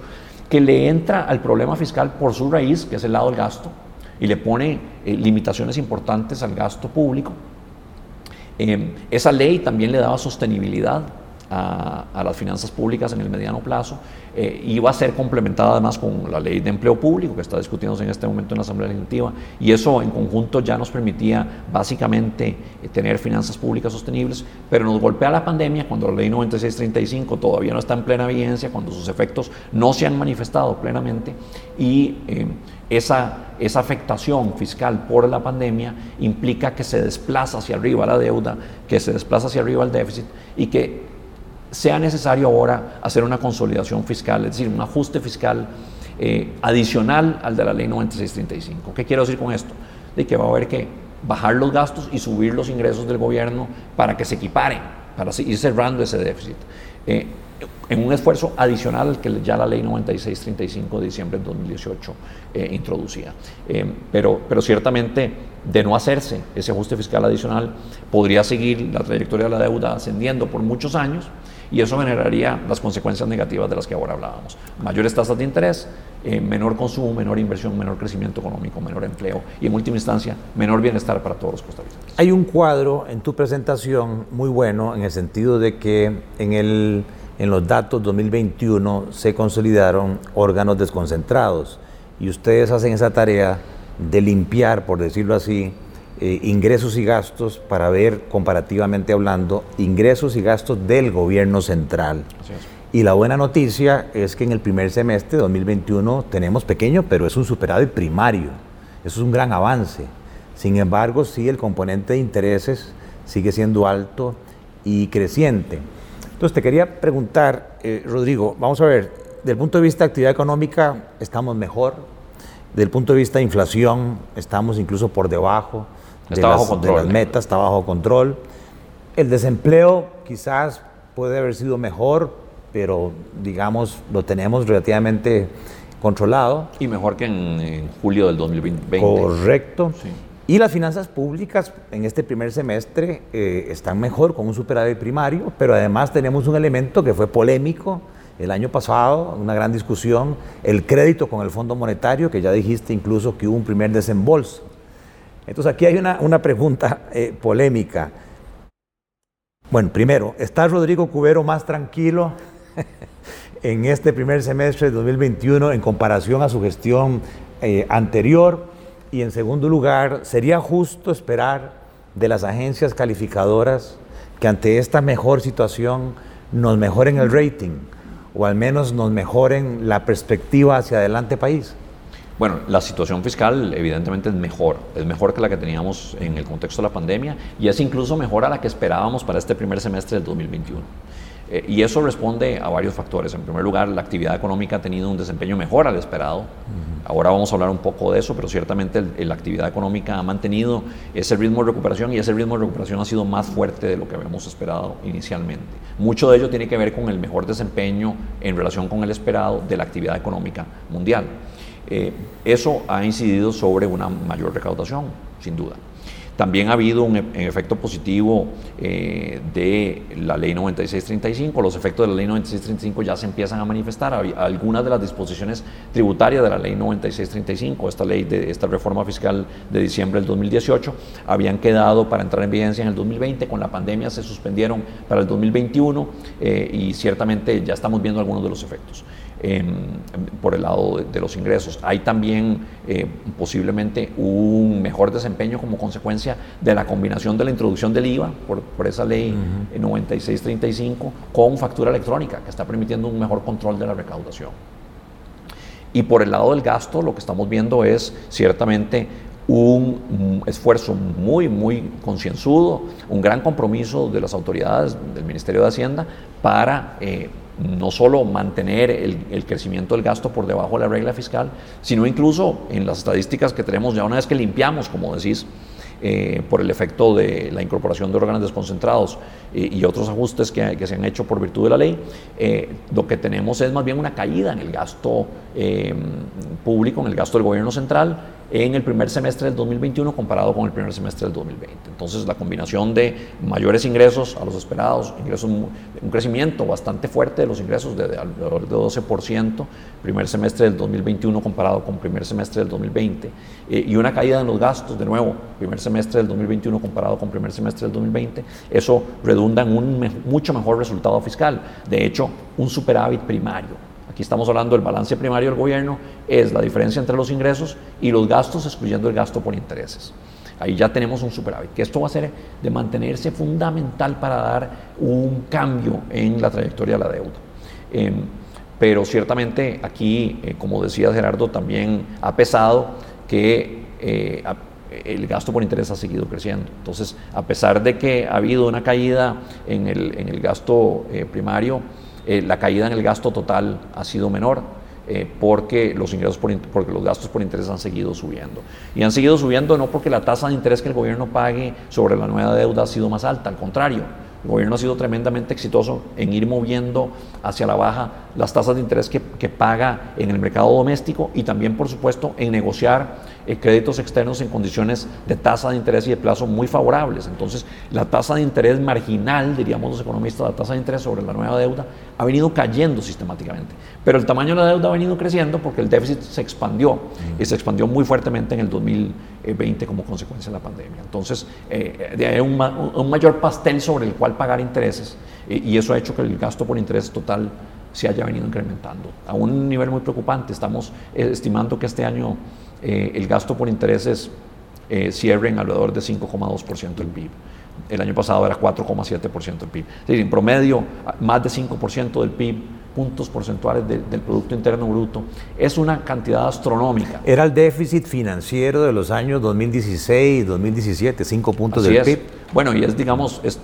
que le entra al problema fiscal por su raíz, que es el lado del gasto, y le pone eh, limitaciones importantes al gasto público. Eh, esa ley también le daba sostenibilidad a, las finanzas públicas en el mediano plazo. Eh, y va a ser complementada además con la ley de empleo público que está discutiéndose en este momento en la Asamblea Legislativa y eso en conjunto ya nos permitía básicamente eh, tener finanzas públicas sostenibles, pero nos golpea la pandemia cuando la ley 9635 todavía no está en plena vigencia, cuando sus efectos no se han manifestado plenamente y eh, esa, esa afectación fiscal por la pandemia implica que se desplaza hacia arriba la deuda, que se desplaza hacia arriba el déficit y que sea necesario ahora hacer una consolidación fiscal, es decir, un ajuste fiscal eh, adicional al de la ley 9635. ¿Qué quiero decir con esto? De que va a haber que bajar los gastos y subir los ingresos del gobierno para que se equiparen, para ir cerrando ese déficit. Eh, en un esfuerzo adicional al que ya la ley 9635 de diciembre de 2018 eh, introducía. pero, pero ciertamente, de no hacerse ese ajuste fiscal adicional, podría seguir la trayectoria de la deuda ascendiendo por muchos años y eso generaría las consecuencias negativas de las que ahora hablábamos. Mayores tasas de interés, eh, menor consumo, menor inversión, menor crecimiento económico, menor empleo y en última instancia menor bienestar para todos los costarricenses. Hay un cuadro en tu presentación muy bueno en el sentido de que en, el, en los datos 2021 se consolidaron órganos desconcentrados y ustedes hacen esa tarea de limpiar, por decirlo así, eh, ingresos y gastos para ver comparativamente hablando ingresos y gastos del gobierno central. Y la buena noticia es que en el primer semestre de 2021 tenemos pequeño, pero es un superávit primario. Eso es un gran avance. Sin embargo, sí, el componente de intereses sigue siendo alto y creciente. Entonces, te quería preguntar, eh, Rodrigo, vamos a ver, desde el punto de vista de actividad económica, estamos mejor. Desde el punto de vista de inflación, estamos incluso por debajo de, las, metas, está bajo control. El desempleo quizás puede haber sido mejor, pero digamos lo tenemos relativamente controlado. Y mejor que en, julio del 2020. Correcto. Y las finanzas públicas en este primer semestre eh, están mejor con un superávit primario, pero además tenemos un elemento que fue polémico el año pasado, una gran discusión, el crédito con el Fondo Monetario, que ya dijiste incluso que hubo un primer desembolso. Entonces aquí hay una, pregunta eh, polémica. Bueno, primero, ¿está Rodrigo Cubero más tranquilo en este primer semestre de 2021 en comparación a su gestión eh, anterior? Y en segundo lugar, ¿sería justo esperar de las agencias calificadoras que ante esta mejor situación nos mejoren el rating o al menos nos mejoren la perspectiva hacia adelante país? Bueno, la situación fiscal evidentemente es mejor, es mejor que la que teníamos en el contexto de la pandemia y es incluso mejor a la que esperábamos para este primer semestre del 2021. Eh, y eso responde a varios factores. En primer lugar, la actividad económica ha tenido un desempeño mejor al esperado. Ahora vamos a hablar un poco de eso, pero ciertamente la actividad económica ha mantenido ese ritmo de recuperación y ese ritmo de recuperación ha sido más fuerte de lo que habíamos esperado inicialmente. Mucho de ello tiene que ver con el mejor desempeño en relación con el esperado de la actividad económica mundial. Eh, eso ha incidido sobre una mayor recaudación, sin duda. También ha habido un, e-, efecto positivo eh, de la ley 9635. Los efectos de la ley 9635 ya se empiezan a manifestar. Algunas de las disposiciones tributarias de la ley 9635, esta ley de esta reforma fiscal de diciembre del 2018, habían quedado para entrar en vigencia en el 2020. Con la pandemia se suspendieron para el 2021 eh, y ciertamente ya estamos viendo algunos de los efectos. Por el lado de, los ingresos. Hay también eh, posiblemente un mejor desempeño como consecuencia de la combinación de la introducción del IVA por, esa ley 9635 con factura electrónica, que está permitiendo un mejor control de la recaudación. Y por el lado del gasto, lo que estamos viendo es ciertamente un esfuerzo muy, muy concienzudo, un gran compromiso de las autoridades del Ministerio de Hacienda para eh, no solo mantener el, crecimiento del gasto por debajo de la regla fiscal, sino incluso en las estadísticas que tenemos ya una vez que limpiamos, como decís, eh, por el efecto de la incorporación de órganos desconcentrados eh, y otros ajustes que, se han hecho por virtud de la ley, lo que tenemos es más bien una caída en el gasto público, en el gasto del gobierno central, en el primer semestre del 2021 comparado con el primer semestre del 2020. Entonces, la combinación de mayores ingresos a los esperados, ingresos, un crecimiento bastante fuerte de los ingresos de, alrededor de 12%, primer semestre del 2021 comparado con primer semestre del 2020, eh, y una caída en los gastos, de nuevo, primer semestre del 2021 comparado con primer semestre del 2020, eso redunda en un mucho mejor resultado fiscal. De hecho, un superávit primario Aquí estamos hablando del balance primario del gobierno, es la diferencia entre los ingresos y los gastos, excluyendo el gasto por intereses. Ahí ya tenemos un superávit, que esto va a ser de mantenerse fundamental para dar un cambio en la trayectoria de la deuda. Em, pero ciertamente aquí, eh, como decía Gerardo, también ha pesado que eh, el gasto por interés ha seguido creciendo. Entonces, a pesar de que ha habido una caída en el, en el gasto eh, primario, eh, la caída en el gasto total ha sido menor. Eh, porque, los ingresos por, porque los gastos por interés han seguido subiendo. Y han seguido subiendo no porque la tasa de interés que el gobierno pague sobre la nueva deuda ha sido más alta, al contrario, el gobierno ha sido tremendamente exitoso en ir moviendo hacia la baja las tasas de interés que, que paga en el mercado doméstico y también, por supuesto, en negociar eh, créditos externos en condiciones de tasa de interés y de plazo muy favorables. Entonces, la tasa de interés marginal, diríamos los economistas, la tasa de interés sobre la nueva deuda, ha venido cayendo sistemáticamente. Pero el tamaño de la deuda ha venido creciendo porque el déficit se expandió y se expandió muy fuertemente en el 2020 como consecuencia de la pandemia. Entonces, eh, hay un, mayor pastel sobre el cual pagar intereses y eso ha hecho que el gasto por interés total se haya venido incrementando a un nivel muy preocupante. Estamos eh, estimando que este año eh, el gasto por intereses eh, cierre en alrededor de 5,2% del PIB. El año pasado era 4,7% del PIB. Es decir, en promedio, más de 5% del PIB, puntos porcentuales del Producto Interno Bruto, es una cantidad astronómica. Era el déficit financiero de los años 2016 y 2017, 5 puntos del PIB. Bueno, y es, digamos, es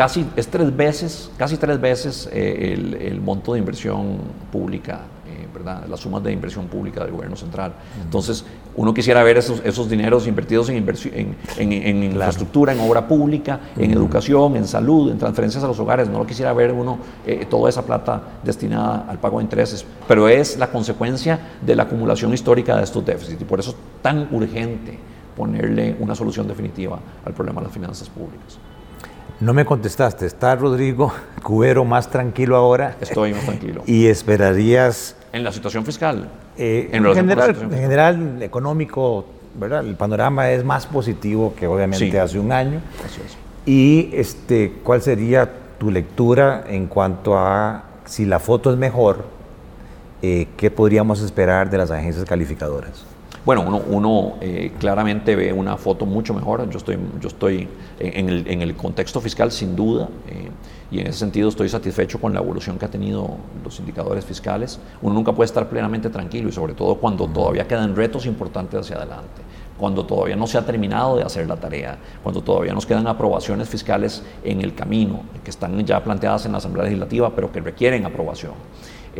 casi es tres veces, casi tres veces eh, el, el monto de inversión pública las sumas de inversión pública del gobierno central. Entonces, uno quisiera ver esos, esos dineros invertidos en, en, en, en infraestructura, en obra pública, en educación, en salud, en transferencias a los hogares. No lo quisiera ver uno eh, toda esa plata destinada al pago de intereses, pero es la consecuencia de la acumulación histórica de estos déficits y por eso es tan urgente ponerle una solución definitiva al problema de las finanzas públicas. No me contestaste. ¿Está Rodrigo Cubero más tranquilo ahora? Estoy más tranquilo. ¿Y esperarías en la situación fiscal. Eh, en, general, en general, económico, ¿verdad? El panorama es más positivo que obviamente hace un año. Y este, ¿cuál sería tu lectura en cuanto a si la foto es mejor, eh, qué podríamos esperar de las agencias calificadoras? Bueno, uno, uno eh, claramente ve una foto mucho mejor. Yo estoy, yo estoy en, el, en el contexto fiscal sin duda. Y en ese sentido estoy satisfecho con la evolución que ha tenido los indicadores fiscales. Uno nunca puede estar plenamente tranquilo y sobre todo cuando todavía quedan retos importantes hacia adelante, cuando todavía no se ha terminado de hacer la tarea, cuando todavía nos quedan aprobaciones fiscales en el camino, que están ya planteadas en la Asamblea Legislativa, pero que requieren aprobación.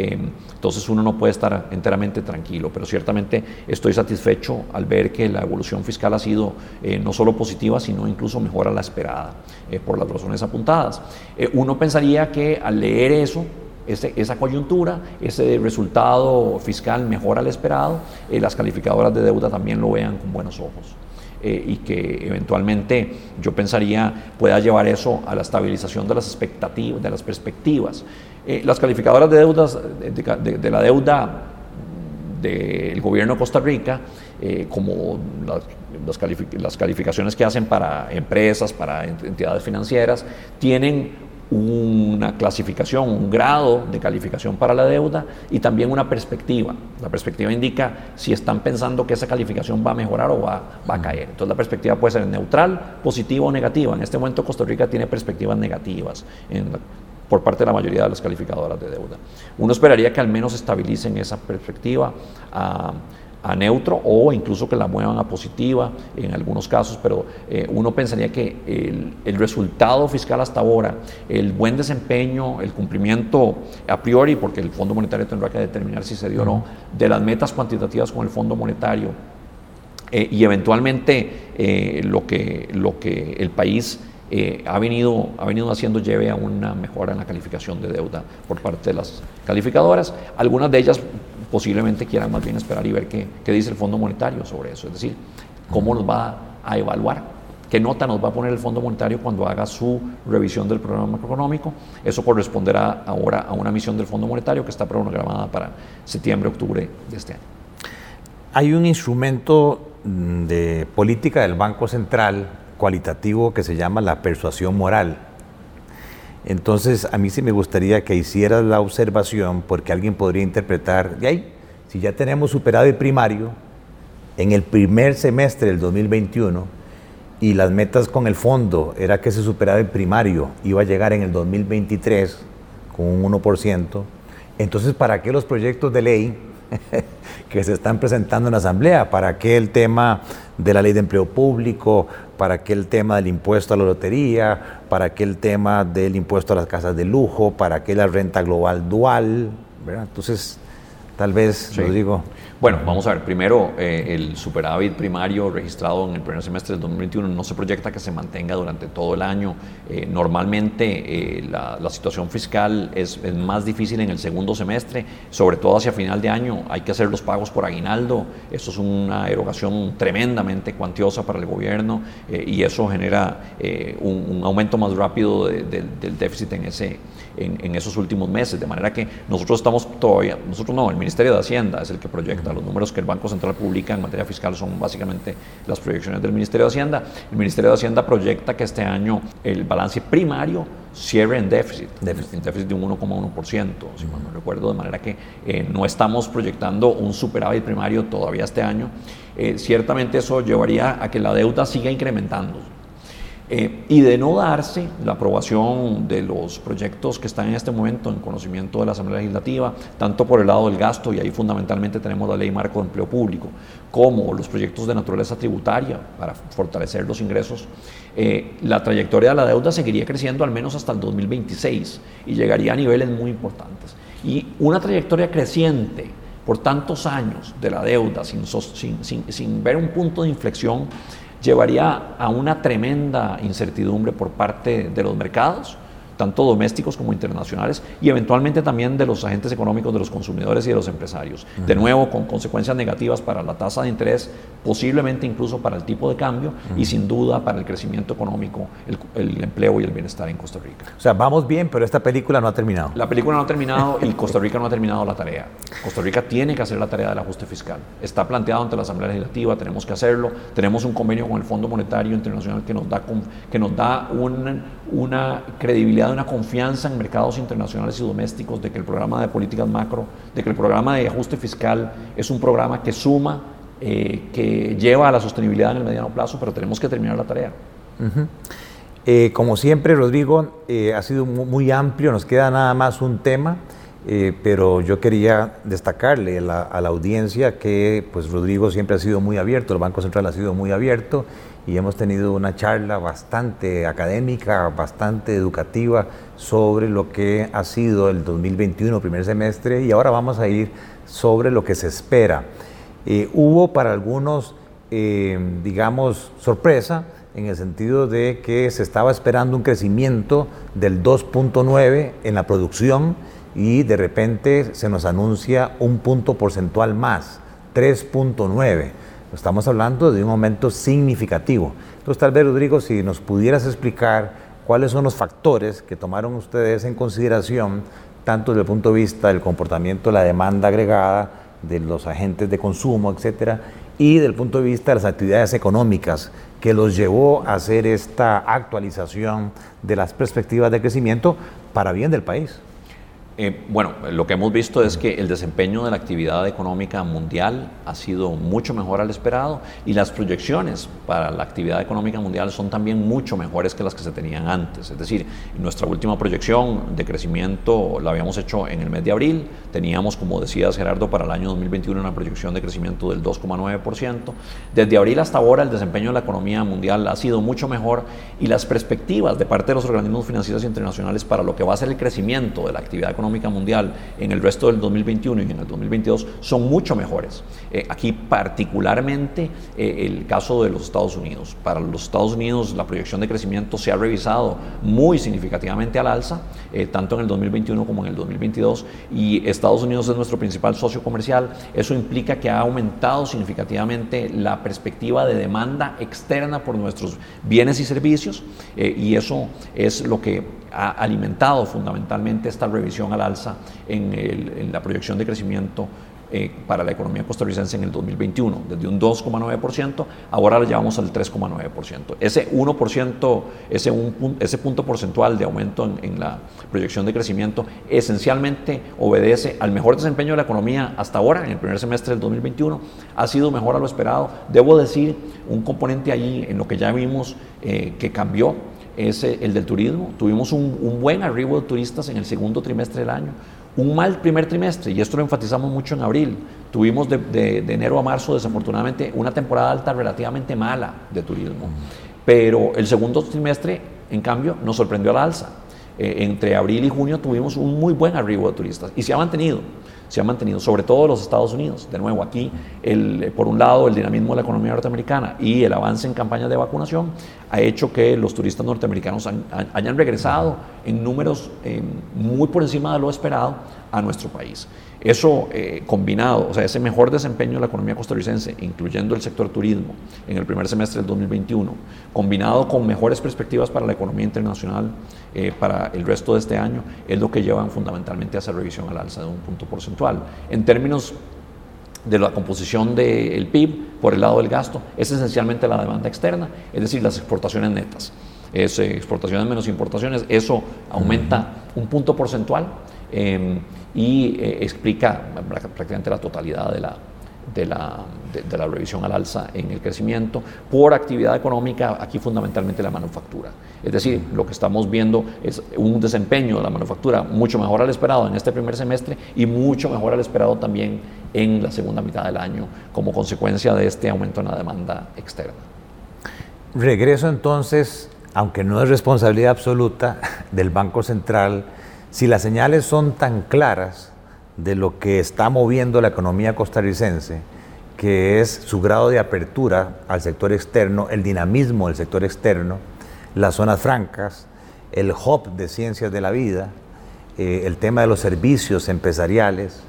Em, entonces uno no puede estar enteramente tranquilo, pero ciertamente estoy satisfecho al ver que la evolución fiscal ha sido eh, no solo positiva, sino incluso mejor a la esperada, eh, por las razones apuntadas. Eh, uno pensaría que al leer eso, esa coyuntura, ese resultado fiscal mejor al esperado, las calificadoras de deuda también lo vean con buenos ojos. y que eventualmente yo pensaría pueda llevar eso a la estabilización de las expectativas, de las perspectivas. Eh, las calificadoras de deudas, de, la deuda del gobierno de Costa Rica, eh, como las, calificaciones que hacen para empresas, para entidades financieras, tienen una clasificación, un grado de calificación para la deuda y también una perspectiva. La perspectiva indica si están pensando que esa calificación va a mejorar o va, a caer. Entonces la perspectiva puede ser neutral, positiva o negativa. En este momento Costa Rica tiene perspectivas negativas por parte de la mayoría de las calificadoras de deuda. Uno esperaría que al menos estabilicen esa perspectiva. a a neutro o incluso que la muevan a positiva en algunos casos, pero eh, uno pensaría que el, resultado fiscal hasta ahora, el buen desempeño, el cumplimiento a priori, porque el Fondo Monetario tendrá que determinar si se dio o no, de las metas cuantitativas con el Fondo Monetario eh, y eventualmente eh, lo, que, lo que el país ha, venido, ha venido haciendo lleve a una mejora en la calificación de deuda por parte de las calificadoras. Algunas de ellas posiblemente quieran más bien esperar y ver qué, dice el Fondo Monetario sobre eso, es decir, cómo nos va a evaluar, qué nota nos va a poner el Fondo Monetario cuando haga su revisión del programa macroeconómico. Eso corresponderá ahora a una misión del Fondo Monetario que está programada para septiembre, octubre de este año. Hay un instrumento de política del Banco Central cualitativo que se llama la persuasión moral entonces, a mí sí me gustaría que hicieras la observación, porque alguien podría interpretar, de ahí, si ya tenemos superado el primario en el primer semestre del 2021 y las metas con el fondo era que se superaba el primario, iba a llegar en el 2023 con un 1%, entonces, ¿para qué los proyectos de ley que se están presentando en la Asamblea? ¿Para qué el tema de la ley de empleo público? ¿Para qué el tema del impuesto a la lotería? ¿Para qué el tema del impuesto a las casas de lujo? ¿Para qué la renta global dual? Entonces, tal vez, lo digo, bueno, vamos a ver, primero eh, el superávit primario registrado en el primer semestre del 2021 no se proyecta que se mantenga durante todo el año. Eh, normalmente eh, la, situación fiscal es, más difícil en el segundo semestre, sobre todo hacia final de año. Hay que hacer los pagos por aguinaldo. Eso es una erogación tremendamente cuantiosa para el gobierno y eso genera un, aumento más rápido del déficit en ese en, esos últimos meses, de manera que nosotros estamos todavía, nosotros no, el Ministerio de Hacienda es el que proyecta, los números que el Banco Central publica en materia fiscal son básicamente las proyecciones del Ministerio de Hacienda. El Ministerio de Hacienda proyecta que este año el balance primario cierre en déficit, déficit, déficit de un 1,1%, si mal no recuerdo, de manera que eh, no estamos proyectando un superávit primario todavía este año. Eh, ciertamente eso llevaría a que la deuda siga incrementando eh, y de no darse la aprobación de los proyectos que están en este momento en conocimiento de la Asamblea Legislativa, tanto por el lado del gasto, y ahí fundamentalmente tenemos la Ley Marco de Empleo Público, como los proyectos de naturaleza tributaria para fortalecer los ingresos, eh, la trayectoria de la deuda seguiría creciendo al menos hasta el 2026 y llegaría a niveles muy importantes. Y una trayectoria creciente por tantos años de la deuda sin, sin, sin ver un punto de inflexión, llevaría a una tremenda incertidumbre por parte de los mercados tanto domésticos como internacionales, y eventualmente también de los agentes económicos, de los consumidores y de los empresarios. De nuevo, con consecuencias negativas para la tasa de interés, posiblemente incluso para el tipo de cambio y sin duda para el crecimiento económico, el, empleo y el bienestar en Costa Rica. O sea, vamos bien, pero esta película no ha terminado. La película no ha terminado y Costa Rica no ha terminado la tarea. Costa Rica tiene que hacer la tarea del ajuste fiscal. Está planteado ante la Asamblea Legislativa, tenemos que hacerlo. Tenemos un convenio con el Fondo Monetario Internacional que nos da, que nos da una credibilidad una confianza en mercados internacionales y domésticos de que el programa de políticas macro, de que el programa de ajuste fiscal es un programa que suma, eh, que lleva a la sostenibilidad en el mediano plazo, pero tenemos que terminar la tarea. Eh, como siempre, Rodrigo, eh, ha sido muy amplio, nos queda nada más un tema. Pero yo quería destacarle a la, a la, audiencia que pues Rodrigo siempre ha sido muy abierto, el Banco Central ha sido muy abierto y hemos tenido una charla bastante académica, bastante educativa sobre lo que ha sido el 2021, primer semestre, y ahora vamos a ir sobre lo que se espera. Eh, hubo para algunos, eh, digamos, sorpresa en el sentido de que se estaba esperando un crecimiento del 2.9 en la producción y de repente se nos anuncia un punto porcentual más, 3.9. Estamos hablando de un aumento significativo. Entonces, tal vez, Rodrigo, si nos pudieras explicar cuáles son los factores que tomaron ustedes en consideración, tanto desde el punto de vista del comportamiento de la demanda agregada, de los agentes de consumo, etcétera, y del punto de vista de las actividades económicas que los llevó a hacer esta actualización de las perspectivas de crecimiento para bien del país. Eh, bueno, lo que hemos visto es que el desempeño de la actividad económica mundial ha sido mucho mejor al esperado y las proyecciones para la actividad económica mundial son también mucho mejores que las que se tenían antes. Es decir, nuestra última proyección de crecimiento la habíamos hecho en el mes de abril, teníamos, como decías Gerardo, para el año 2021 una proyección de crecimiento del 2,9%. Desde abril hasta ahora el desempeño de la economía mundial ha sido mucho mejor y las perspectivas de parte de los organismos financieros internacionales para lo que va a ser el crecimiento de la actividad económica mundial en el resto del 2021 y en el 2022 son mucho mejores. Eh, aquí particularmente eh, el caso de los Estados Unidos. Para los Estados Unidos la proyección de crecimiento se ha revisado muy significativamente al alza, eh, tanto en el 2021 como en el 2022, y Estados Unidos es nuestro principal socio comercial. Eso implica que ha aumentado significativamente la perspectiva de demanda externa por nuestros bienes y servicios, y eso es lo que ha alimentado fundamentalmente esta revisión al alza en, la proyección de crecimiento eh, para la economía costarricense en el 2021, desde un 2,9%, ahora la llevamos al 3,9%. Ese 1%, ese, un, ese punto porcentual de aumento en, en, la proyección de crecimiento esencialmente obedece al mejor desempeño de la economía hasta ahora, en el primer semestre del 2021, ha sido mejor a lo esperado. Debo decir, un componente allí en lo que ya vimos eh, que cambió es el del turismo. Tuvimos un, buen arribo de turistas en el segundo trimestre del año, un mal primer trimestre, y esto lo enfatizamos mucho en abril. Tuvimos de, enero a marzo, desafortunadamente, una temporada alta relativamente mala de turismo. Pero el segundo trimestre, en cambio, nos sorprendió al alza. Eh, entre abril y junio tuvimos un muy buen arribo de turistas y se ha mantenido se ha mantenido, sobre todo los Estados Unidos. De nuevo, aquí, el, por un lado, el dinamismo de la economía norteamericana y el avance en campañas de vacunación ha hecho que los turistas norteamericanos hayan regresado en números eh, muy por encima de lo esperado a nuestro país. Eso eh, combinado, o sea, ese mejor desempeño de la economía costarricense, incluyendo el sector turismo en el primer semestre del 2021, combinado con mejores perspectivas para la economía internacional eh, para el resto de este año, es lo que llevan fundamentalmente a hacer revisión al alza de un punto porcentual. En términos de la composición del PIB por el lado del gasto, es esencialmente la demanda externa, es decir, las exportaciones netas. Es eh, exportaciones menos importaciones, eso aumenta un punto porcentual. Em, y eh, explica prácticamente la totalidad de la, de la, de, la, revisión al alza en el crecimiento por actividad económica, aquí fundamentalmente la manufactura. Es decir, lo que estamos viendo es un desempeño de la manufactura mucho mejor al esperado en este primer semestre y mucho mejor al esperado también en la segunda mitad del año como consecuencia de este aumento en la demanda externa. Regreso entonces, aunque no es responsabilidad absoluta del Banco Central, si las señales son tan claras de lo que está moviendo la economía costarricense, que es su grado de apertura al sector externo, el dinamismo del sector externo, las zonas francas, el hub de ciencias de la vida, eh, el tema de los servicios empresariales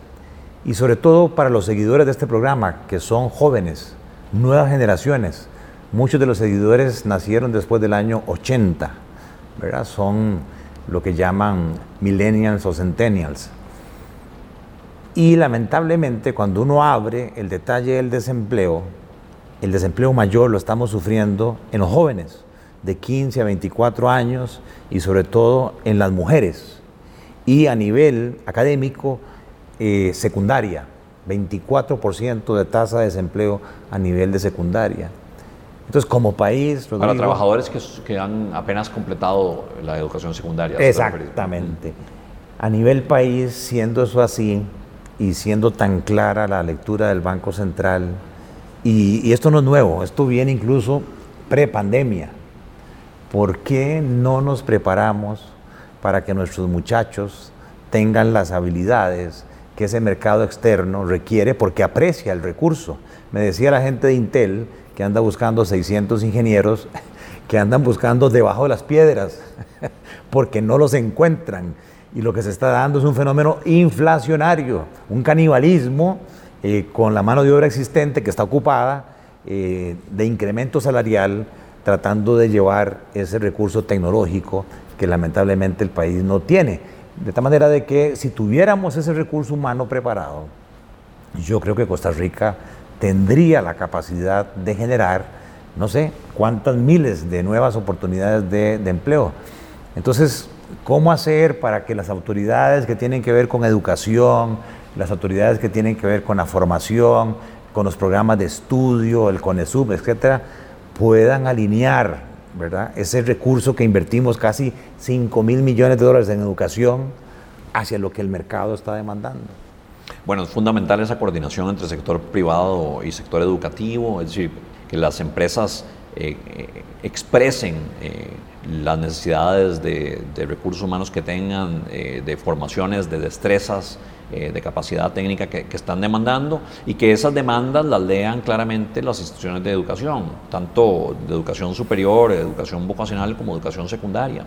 y sobre todo para los seguidores de este programa, que son jóvenes, nuevas generaciones. Muchos de los seguidores nacieron después del año 80, ¿verdad? Son lo que llaman millennials o centennials. Y lamentablemente cuando uno abre el detalle del desempleo, el desempleo mayor lo estamos sufriendo en los jóvenes de 15 a 24 años y sobre todo en las mujeres. Y a nivel académico, eh, secundaria, 24% de tasa de desempleo a nivel de secundaria. Entonces, como país... Para trabajadores que, que, han apenas completado la educación secundaria. Exactamente. A nivel país, siendo eso así y siendo tan clara la lectura del Banco Central, y, y esto no es nuevo, esto viene incluso pre-pandemia. ¿Por qué no nos preparamos para que nuestros muchachos tengan las habilidades que ese mercado externo requiere porque aprecia el recurso? Me decía la gente de Intel, que anda buscando 600 ingenieros que andan buscando debajo de las piedras porque no los encuentran. Y lo que se está dando es un fenómeno inflacionario, un canibalismo eh, con la mano de obra existente que está ocupada eh, de incremento salarial, tratando de llevar ese recurso tecnológico que lamentablemente el país no tiene. De tal manera de que si tuviéramos ese recurso humano preparado, yo creo que Costa Rica tendría la capacidad de generar, no sé, cuántas miles de nuevas oportunidades de, empleo. Entonces, ¿cómo hacer para que las autoridades que tienen que ver con educación, las autoridades que tienen que ver con la formación, con los programas de estudio, el CONESUB, etcétera, puedan alinear ¿verdad? ese recurso que invertimos casi 5 mil millones de dólares en educación hacia lo que el mercado está demandando. Bueno, es fundamental esa coordinación entre sector privado y sector educativo, es decir, que las empresas eh, eh, expresen eh, las necesidades de, recursos humanos que tengan, de formaciones, de destrezas, de capacidad técnica que, que, están demandando y que esas demandas las lean claramente las instituciones de educación, tanto de educación superior, educación vocacional como educación secundaria.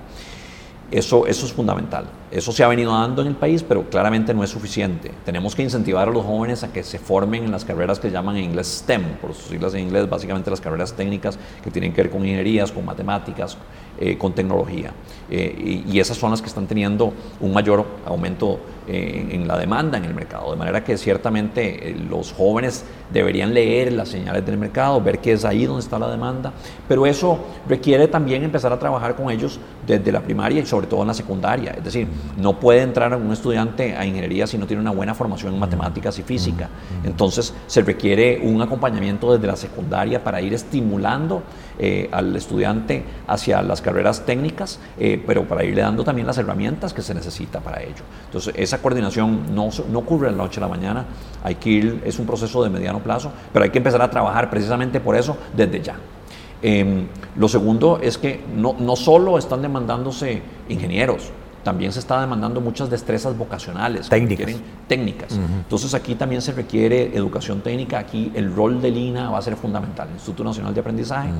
Eso, eso es fundamental. Eso se ha venido dando en el país, pero claramente no es suficiente. Tenemos que incentivar a los jóvenes a que se formen en las carreras que llaman en inglés STEM, por sus siglas en inglés, básicamente las carreras técnicas que tienen que ver con ingenierías, con matemáticas, eh, con tecnología. Eh, y, esas son las que están teniendo un mayor aumento eh, en la demanda en el mercado. De manera que ciertamente los jóvenes deberían leer las señales del mercado, ver que es ahí donde está la demanda, pero eso requiere también empezar a trabajar con ellos desde la primaria y sobre todo en la secundaria. Es decir, no puede entrar un estudiante a ingeniería si no tiene una buena formación en matemáticas y física. Entonces se requiere un acompañamiento desde la secundaria para ir estimulando eh, al estudiante hacia las carreras técnicas, eh, pero para irle dando también las herramientas que se necesita para ello. Entonces, esa coordinación no, no ocurre de la noche a la mañana, hay que es un proceso de mediano plazo, pero hay que empezar a trabajar precisamente por eso desde ya. Em, lo segundo es que no, no solo están demandándose ingenieros, también se está demandando muchas destrezas vocacionales. Técnicas. técnicas. Entonces aquí también se requiere educación técnica. Aquí el rol del INA va a ser fundamental, el Instituto Nacional de Aprendizaje.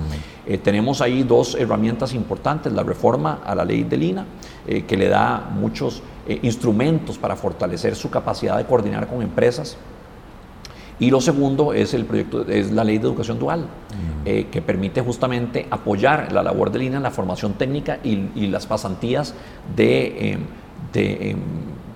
Eh, tenemos ahí dos herramientas importantes, la reforma a la ley del INA, eh, que le da muchos eh, instrumentos para fortalecer su capacidad de coordinar con empresas y lo segundo es el proyecto, es la ley de educación dual, mm. eh, que permite justamente apoyar la labor de línea en la formación técnica y, las pasantías de, em, em,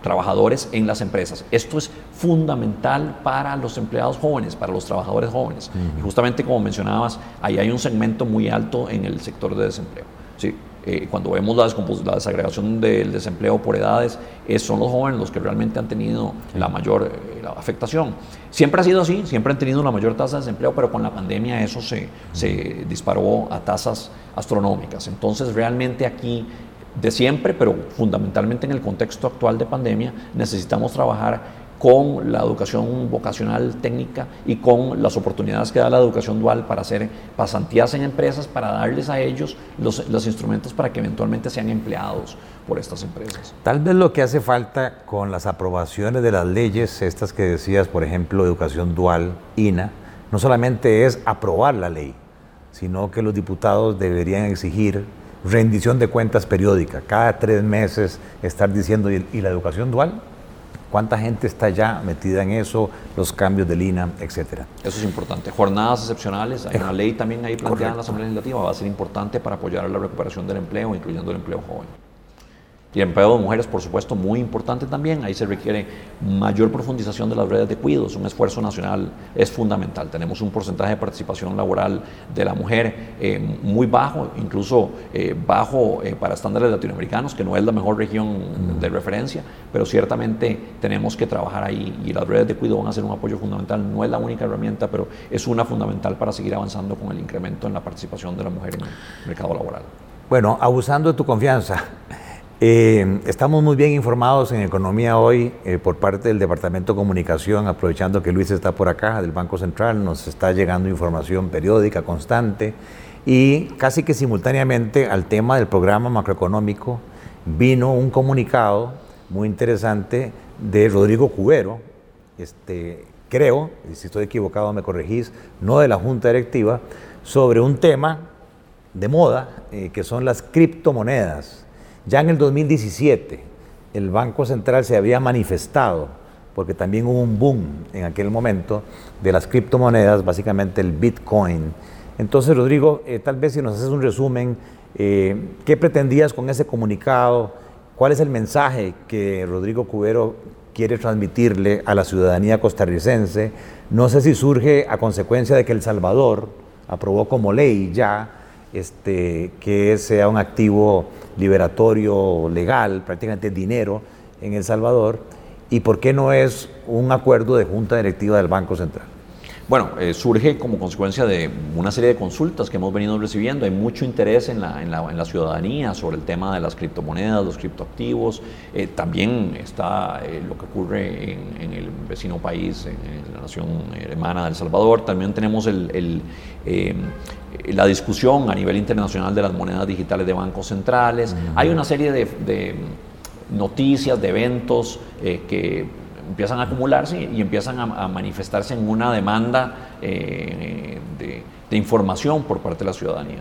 trabajadores en las empresas. Esto es fundamental para los empleados jóvenes, para los trabajadores jóvenes. Y justamente como mencionabas, ahí hay un segmento muy alto en el sector de desempleo. ¿sí? Eh, cuando vemos la, la, desagregación del desempleo por edades, son los jóvenes los que realmente han tenido la mayor eh, afectación. Siempre ha sido así, siempre han tenido una mayor tasa de desempleo, pero con la pandemia eso se, se disparó a tasas astronómicas. Entonces realmente aquí de siempre, pero fundamentalmente en el contexto actual de pandemia, necesitamos trabajar con la educación vocacional técnica y con las oportunidades que da la educación dual para hacer pasantías en empresas, para darles a ellos los, instrumentos para que eventualmente sean empleados por estas empresas. Tal vez lo que hace falta con las aprobaciones de las leyes, estas que decías, por ejemplo, educación dual, INA, no solamente es aprobar la ley, sino que los diputados deberían exigir rendición de cuentas periódica, cada tres meses estar diciendo, ¿y la educación dual? ¿Cuánta gente está ya metida en eso? Los cambios del INA, etcétera. Eso es importante. Jornadas excepcionales, hay una ley también ahí planteada en la Asamblea Legislativa, va a ser importante para apoyar la recuperación del empleo, incluyendo el empleo joven. Y el empleo de mujeres, por supuesto, muy importante también. Ahí se requiere mayor profundización de las redes de cuidados. Un esfuerzo nacional es fundamental. Tenemos un porcentaje de participación laboral de la mujer eh, muy bajo, incluso eh, bajo eh, para estándares latinoamericanos, que no es la mejor región de referencia, pero ciertamente tenemos que trabajar ahí y las redes de cuidado van a ser un apoyo fundamental. No es la única herramienta, pero es una fundamental para seguir avanzando con el incremento en la participación de la mujer en el mercado laboral. Bueno, abusando de tu confianza. Eh, estamos muy bien informados en Economía Hoy eh, por parte del Departamento de Comunicación, aprovechando que Luis está por acá del Banco Central, nos está llegando información periódica, constante, y casi que simultáneamente al tema del programa macroeconómico vino un comunicado muy interesante de Rodrigo Cubero, este, creo, si estoy equivocado me corregís, no de la Junta Directiva, sobre un tema de moda, eh, que son las criptomonedas. Ya en el 2017 el Banco Central se había manifestado, porque también hubo un boom en aquel momento de las criptomonedas, básicamente el Bitcoin. Entonces, Rodrigo, eh, tal vez si nos haces un resumen, eh, ¿qué pretendías con ese comunicado? ¿Cuál es el mensaje que Rodrigo Cubero quiere transmitirle a la ciudadanía costarricense. No sé si surge a consecuencia de que El Salvador aprobó como ley ya este, que sea un activo liberatorio legal, prácticamente dinero en El Salvador, y por qué no es un acuerdo de junta directiva del Banco Central. Bueno, eh, surge como consecuencia de una serie de consultas que hemos venido recibiendo. Hay mucho interés en la, en la, en la ciudadanía sobre el tema de las criptomonedas, los criptoactivos. Eh, también está eh, lo que ocurre en, el vecino país, en, la nación hermana de El Salvador. También tenemos el, la discusión a nivel internacional de las monedas digitales de bancos centrales. Hay una serie de, de noticias, de eventos que empiezan a acumularse y empiezan a, manifestarse en una demanda eh, de, información por parte de la ciudadanía.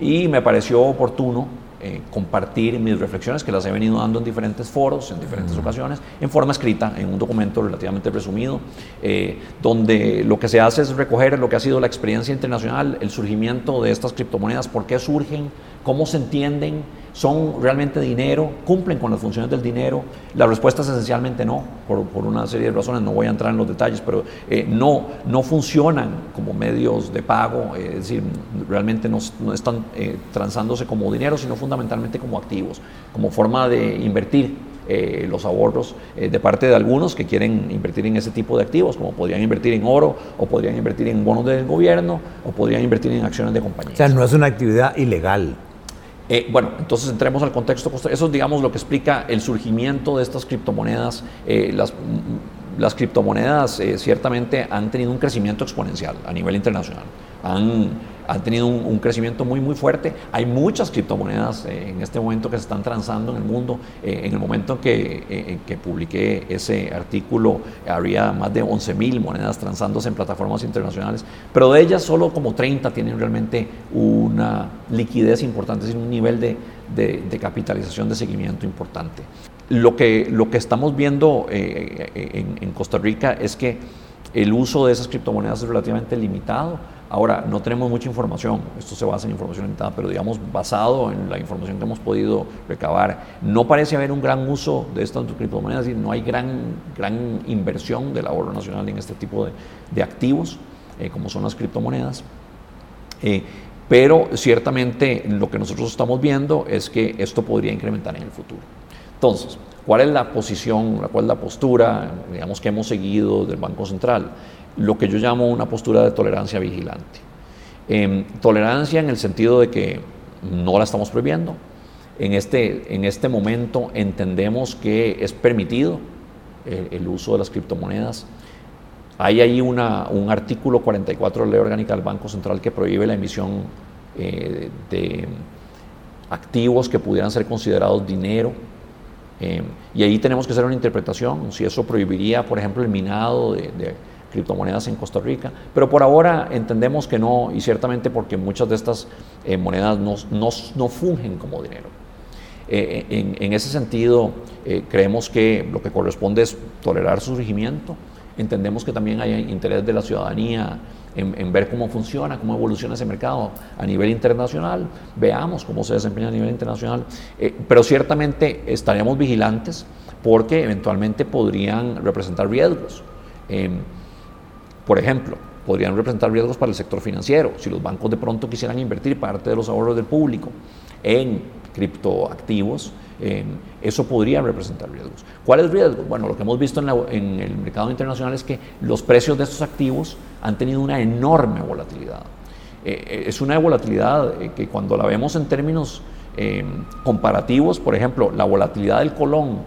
Y me pareció oportuno eh, compartir mis reflexiones que las he venido dando en diferentes foros, en diferentes ocasiones, en forma escrita, en un documento relativamente resumido, eh, donde lo que se hace es recoger lo que ha sido la experiencia internacional, el surgimiento de estas criptomonedas, por qué surgen, cómo se entienden, ¿Son realmente dinero? ¿Cumplen con las funciones del dinero? La respuesta es esencialmente no, por, una serie de razones, no voy a entrar en los detalles, pero eh, no, no funcionan como medios de pago, eh, es decir, realmente no, están eh, transándose como dinero, sino fundamentalmente como activos, como forma de invertir los ahorros de parte de algunos que quieren invertir en ese tipo de activos, como podrían invertir en oro, o podrían invertir en bonos del gobierno, o podrían invertir en acciones de compañías. O sea, no es una actividad ilegal. Eh, bueno, entonces entremos al contexto. Eso es, digamos, lo que explica el surgimiento de estas criptomonedas. Eh, las, las, criptomonedas eh, ciertamente han tenido un crecimiento exponencial a nivel internacional. Han han tenido un, crecimiento muy, muy fuerte. Hay muchas criptomonedas eh, en este momento que se están transando en el mundo. Eh, en el momento que, eh, que publiqué ese artículo, había más de 11 mil monedas transándose en plataformas internacionales, pero de ellas solo como 30 tienen realmente una liquidez importante, es decir, un nivel de, de, capitalización de seguimiento importante. Lo que, lo que estamos viendo en, en Costa Rica es que el uso de esas criptomonedas es relativamente limitado Ahora, no tenemos mucha información, esto se basa en información limitada, pero digamos, basado en la información que hemos podido recabar, no parece haber un gran uso de estas criptomonedas y no hay gran, gran inversión del ahorro nacional en este tipo de, activos, eh, como son las criptomonedas. Eh, pero ciertamente lo que nosotros estamos viendo es que esto podría incrementar en el futuro. Entonces, ¿cuál es la posición, cuál es la postura, digamos, que hemos seguido del Banco Central? Lo que yo llamo una postura de tolerancia vigilante. Em, tolerancia en el sentido de que no la estamos prohibiendo. En este, en este momento entendemos que es permitido el, uso de las criptomonedas. Hay ahí un artículo 44 de la Ley Orgánica del Banco Central que prohíbe la emisión eh, de activos que pudieran ser considerados dinero. Em, y ahí tenemos que hacer una interpretación, si eso prohibiría, por ejemplo, el minado de criptomonedas en Costa Rica, pero por ahora entendemos que no, y ciertamente porque muchas de estas eh, monedas no, no, no, fungen como dinero. Eh, en, en, ese sentido, eh, creemos que lo que corresponde es tolerar su surgimiento, entendemos que también hay interés de la ciudadanía en, en, ver cómo funciona, cómo evoluciona ese mercado a nivel internacional, veamos cómo se desempeña a nivel internacional, pero ciertamente estaríamos vigilantes porque eventualmente podrían representar riesgos. Em, por ejemplo, podrían representar riesgos para el sector financiero. Si los bancos de pronto quisieran invertir parte de los ahorros del público en criptoactivos, eh, eso podría representar riesgos. ¿Cuáles riesgos? Bueno, lo que hemos visto en, el mercado internacional es que los precios de estos activos han tenido una enorme volatilidad. Eh, eh, es una volatilidad que cuando la vemos en términos comparativos, por ejemplo, la volatilidad del colón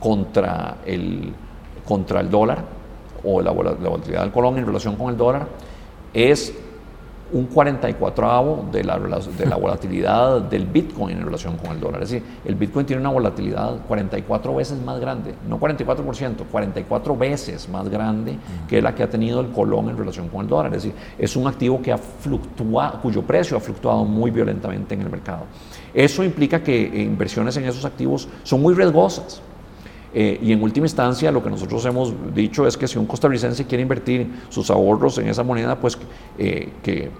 contra el, contra el dólar, o la, volatilidad del colón en relación con el dólar es un 44 de la, de la volatilidad del Bitcoin en relación con el dólar. Es decir, el Bitcoin tiene una volatilidad 44 veces más grande, no 44%, 44 veces más grande que la que ha tenido el colón en relación con el dólar. Es decir, es un activo que ha fluctuado, cuyo precio ha fluctuado muy violentamente en el mercado. Eso implica que inversiones en esos activos son muy riesgosas. Eh, y en última instancia, lo que nosotros hemos dicho es que si un costarricense quiere invertir sus ahorros en esa moneda, pues eh, que,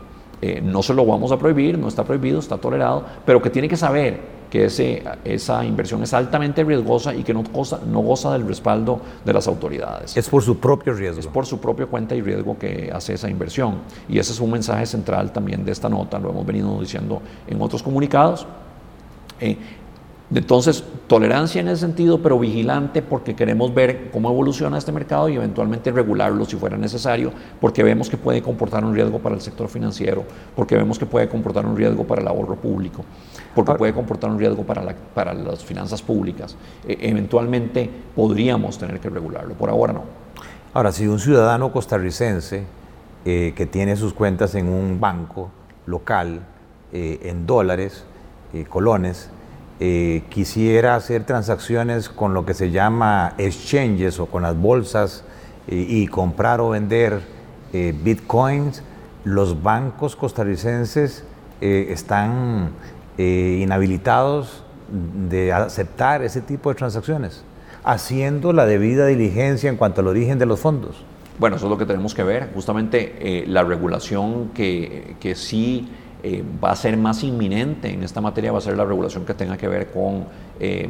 eh, no se lo vamos a prohibir, no está prohibido, está tolerado, pero que tiene que saber que ese, esa inversión es altamente riesgosa y que no goza, no goza del respaldo de las autoridades. Es por su propio riesgo. Es por su propia cuenta y riesgo que hace esa inversión. Y ese es un mensaje central también de esta nota, lo hemos venido diciendo en otros comunicados. Eh, entonces, tolerancia en ese sentido, pero vigilante porque queremos ver cómo evoluciona este mercado y eventualmente regularlo si fuera necesario, porque vemos que puede comportar un riesgo para el sector financiero, porque vemos que puede comportar un riesgo para el ahorro público, porque puede comportar un riesgo para, para las finanzas públicas. E, eventualmente podríamos tener que regularlo, por ahora no. Ahora, si un ciudadano costarricense eh, que tiene sus cuentas en un banco local, eh, en dólares, eh, colones, eh, quisiera hacer transacciones con lo que se llama exchanges o con las bolsas eh, y comprar o vender eh, bitcoins, los bancos costarricenses están inhabilitados de aceptar ese tipo de transacciones, haciendo la debida diligencia en cuanto al origen de los fondos. Bueno, eso es lo que tenemos que ver. Justamente la regulación que, que sí eh, va a ser más inminente en esta materia, va a ser la regulación que tenga que ver con eh,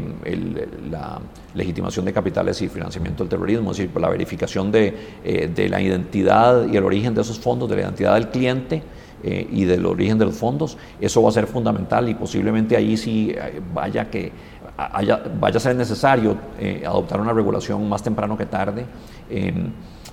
la legitimación de capitales y financiamiento del terrorismo, es decir, la verificación de, eh, de, la identidad y el origen de esos fondos, de la identidad del cliente y del origen de los fondos. Eso va a ser fundamental y posiblemente ahí sí vaya que vaya a ser necesario adoptar una regulación más temprano que tarde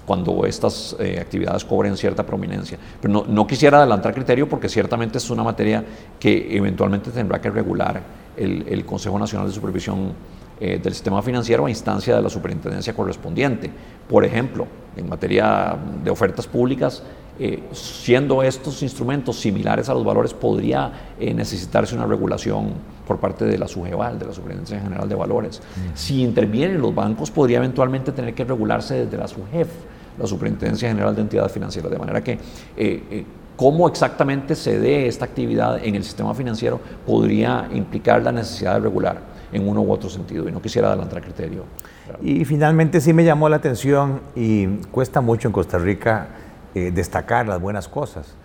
cuando estas eh, actividades cobren cierta prominencia. Pero no, no, quisiera adelantar criterio porque ciertamente es una materia que eventualmente tendrá que regular el, el Consejo Nacional de Supervisión eh, del Sistema Financiero a instancia de la superintendencia correspondiente. Por ejemplo, en materia de ofertas públicas, eh, siendo estos instrumentos similares a los valores, podría necesitarse una regulación por parte de la SUGEVAL, de la Superintendencia General de Valores. Si intervienen los bancos, podría eventualmente tener que regularse desde la SUGEF la Superintendencia General de Entidades Financieras. De manera que eh, eh, cómo exactamente se dé esta actividad en el sistema financiero podría implicar la necesidad de regular en uno u otro sentido y no quisiera adelantar criterio. Y finalmente sí me llamó la atención y cuesta mucho en Costa Rica eh, destacar las buenas cosas.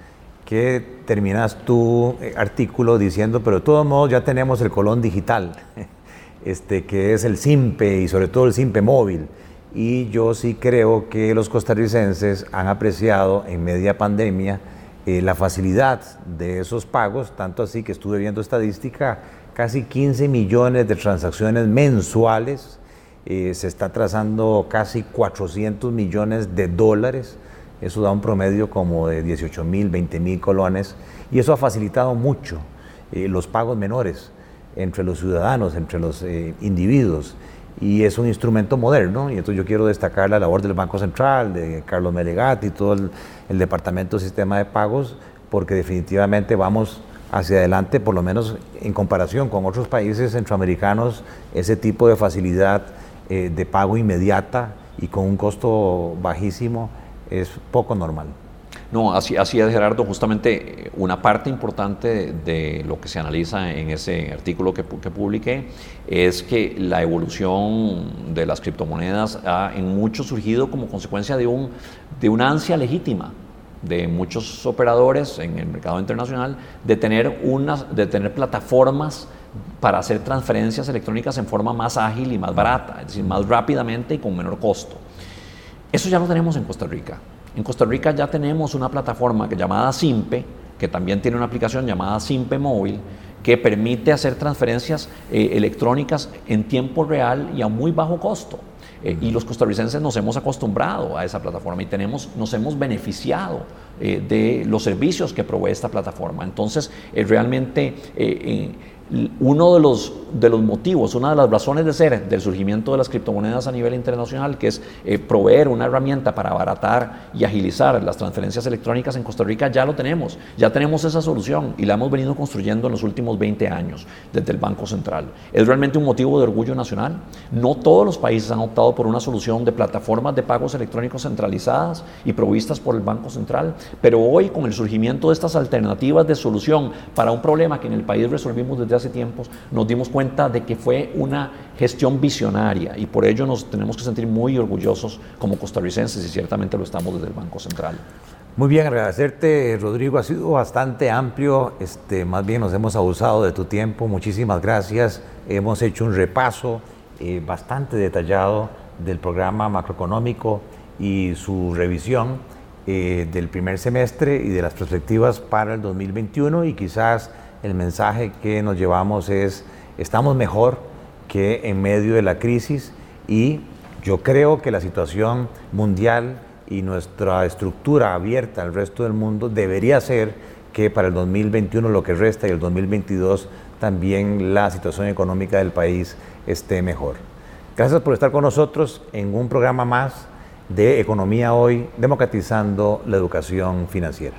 Que terminas tu artículo diciendo, pero de todos modos ya tenemos el colón digital, este, que es el SIMPE y sobre todo el SIMPE móvil y yo sí creo que los costarricenses han apreciado en media pandemia eh, la facilidad de esos pagos, tanto así que estuve viendo estadística, casi 15 millones de transacciones mensuales, eh, se está trazando casi 400 millones de dólares, eso da un promedio como de 18 mil, 20 mil colones, y eso ha facilitado mucho eh, los pagos menores entre los ciudadanos, entre los individuos y es un instrumento moderno y entonces yo quiero destacar la labor del Banco Central, de Carlos Melegati y todo el, Departamento de Sistema de Pagos, porque definitivamente vamos hacia adelante, por lo menos en comparación con otros países centroamericanos, ese tipo de facilidad eh, de pago inmediata y con un costo bajísimo es poco normal. No, así, así es Gerardo, justamente una parte importante de, lo que se analiza en ese artículo que, que, publiqué es que la evolución de las criptomonedas ha en mucho surgido como consecuencia de, un, de una ansia legítima de muchos operadores en el mercado internacional de tener, unas, de tener plataformas para hacer transferencias electrónicas en forma más ágil y más barata, es decir, más rápidamente y con menor costo. Eso ya lo tenemos en Costa Rica. En Costa Rica ya tenemos una plataforma llamada Simpe, que también tiene una aplicación llamada Simpe Móvil, que permite hacer transferencias eh, electrónicas en tiempo real y a muy bajo costo. Eh, y los costarricenses nos hemos acostumbrado a esa plataforma y tenemos, nos hemos beneficiado eh, de los servicios que provee esta plataforma. Entonces, realmente uno de los, de los motivos, una de las razones de ser del surgimiento de las criptomonedas a nivel internacional, que es eh, proveer una herramienta para abaratar y agilizar las transferencias electrónicas en Costa Rica, ya lo tenemos, ya tenemos esa solución y la hemos venido construyendo en los últimos 20 años desde el Banco Central. Es realmente un motivo de orgullo nacional. No todos los países han optado por una solución de plataformas de pagos electrónicos centralizadas y provistas por el Banco Central, pero hoy con el surgimiento de estas alternativas de solución para un problema que en el país resolvimos desde hace tiempos, nos dimos cuenta de que fue una gestión visionaria y por ello nos tenemos que sentir muy orgullosos como costarricenses y ciertamente lo estamos desde el Banco Central. Muy bien, agradecerte, Rodrigo. Ha sido bastante amplio. Este, más bien nos hemos abusado de tu tiempo. Muchísimas gracias. Hemos hecho un repaso eh, bastante detallado del programa macroeconómico y su revisión eh, del primer semestre y de las perspectivas para el 2021. Y quizás el mensaje que nos llevamos es: estamos mejor que en medio de la crisis y yo creo que la situación mundial y nuestra estructura abierta al resto del mundo debería ser que para el 2021 lo que resta y el 2022 también la situación económica del país esté mejor. Gracias por estar con nosotros en un programa más de Economía Hoy, democratizando la educación financiera.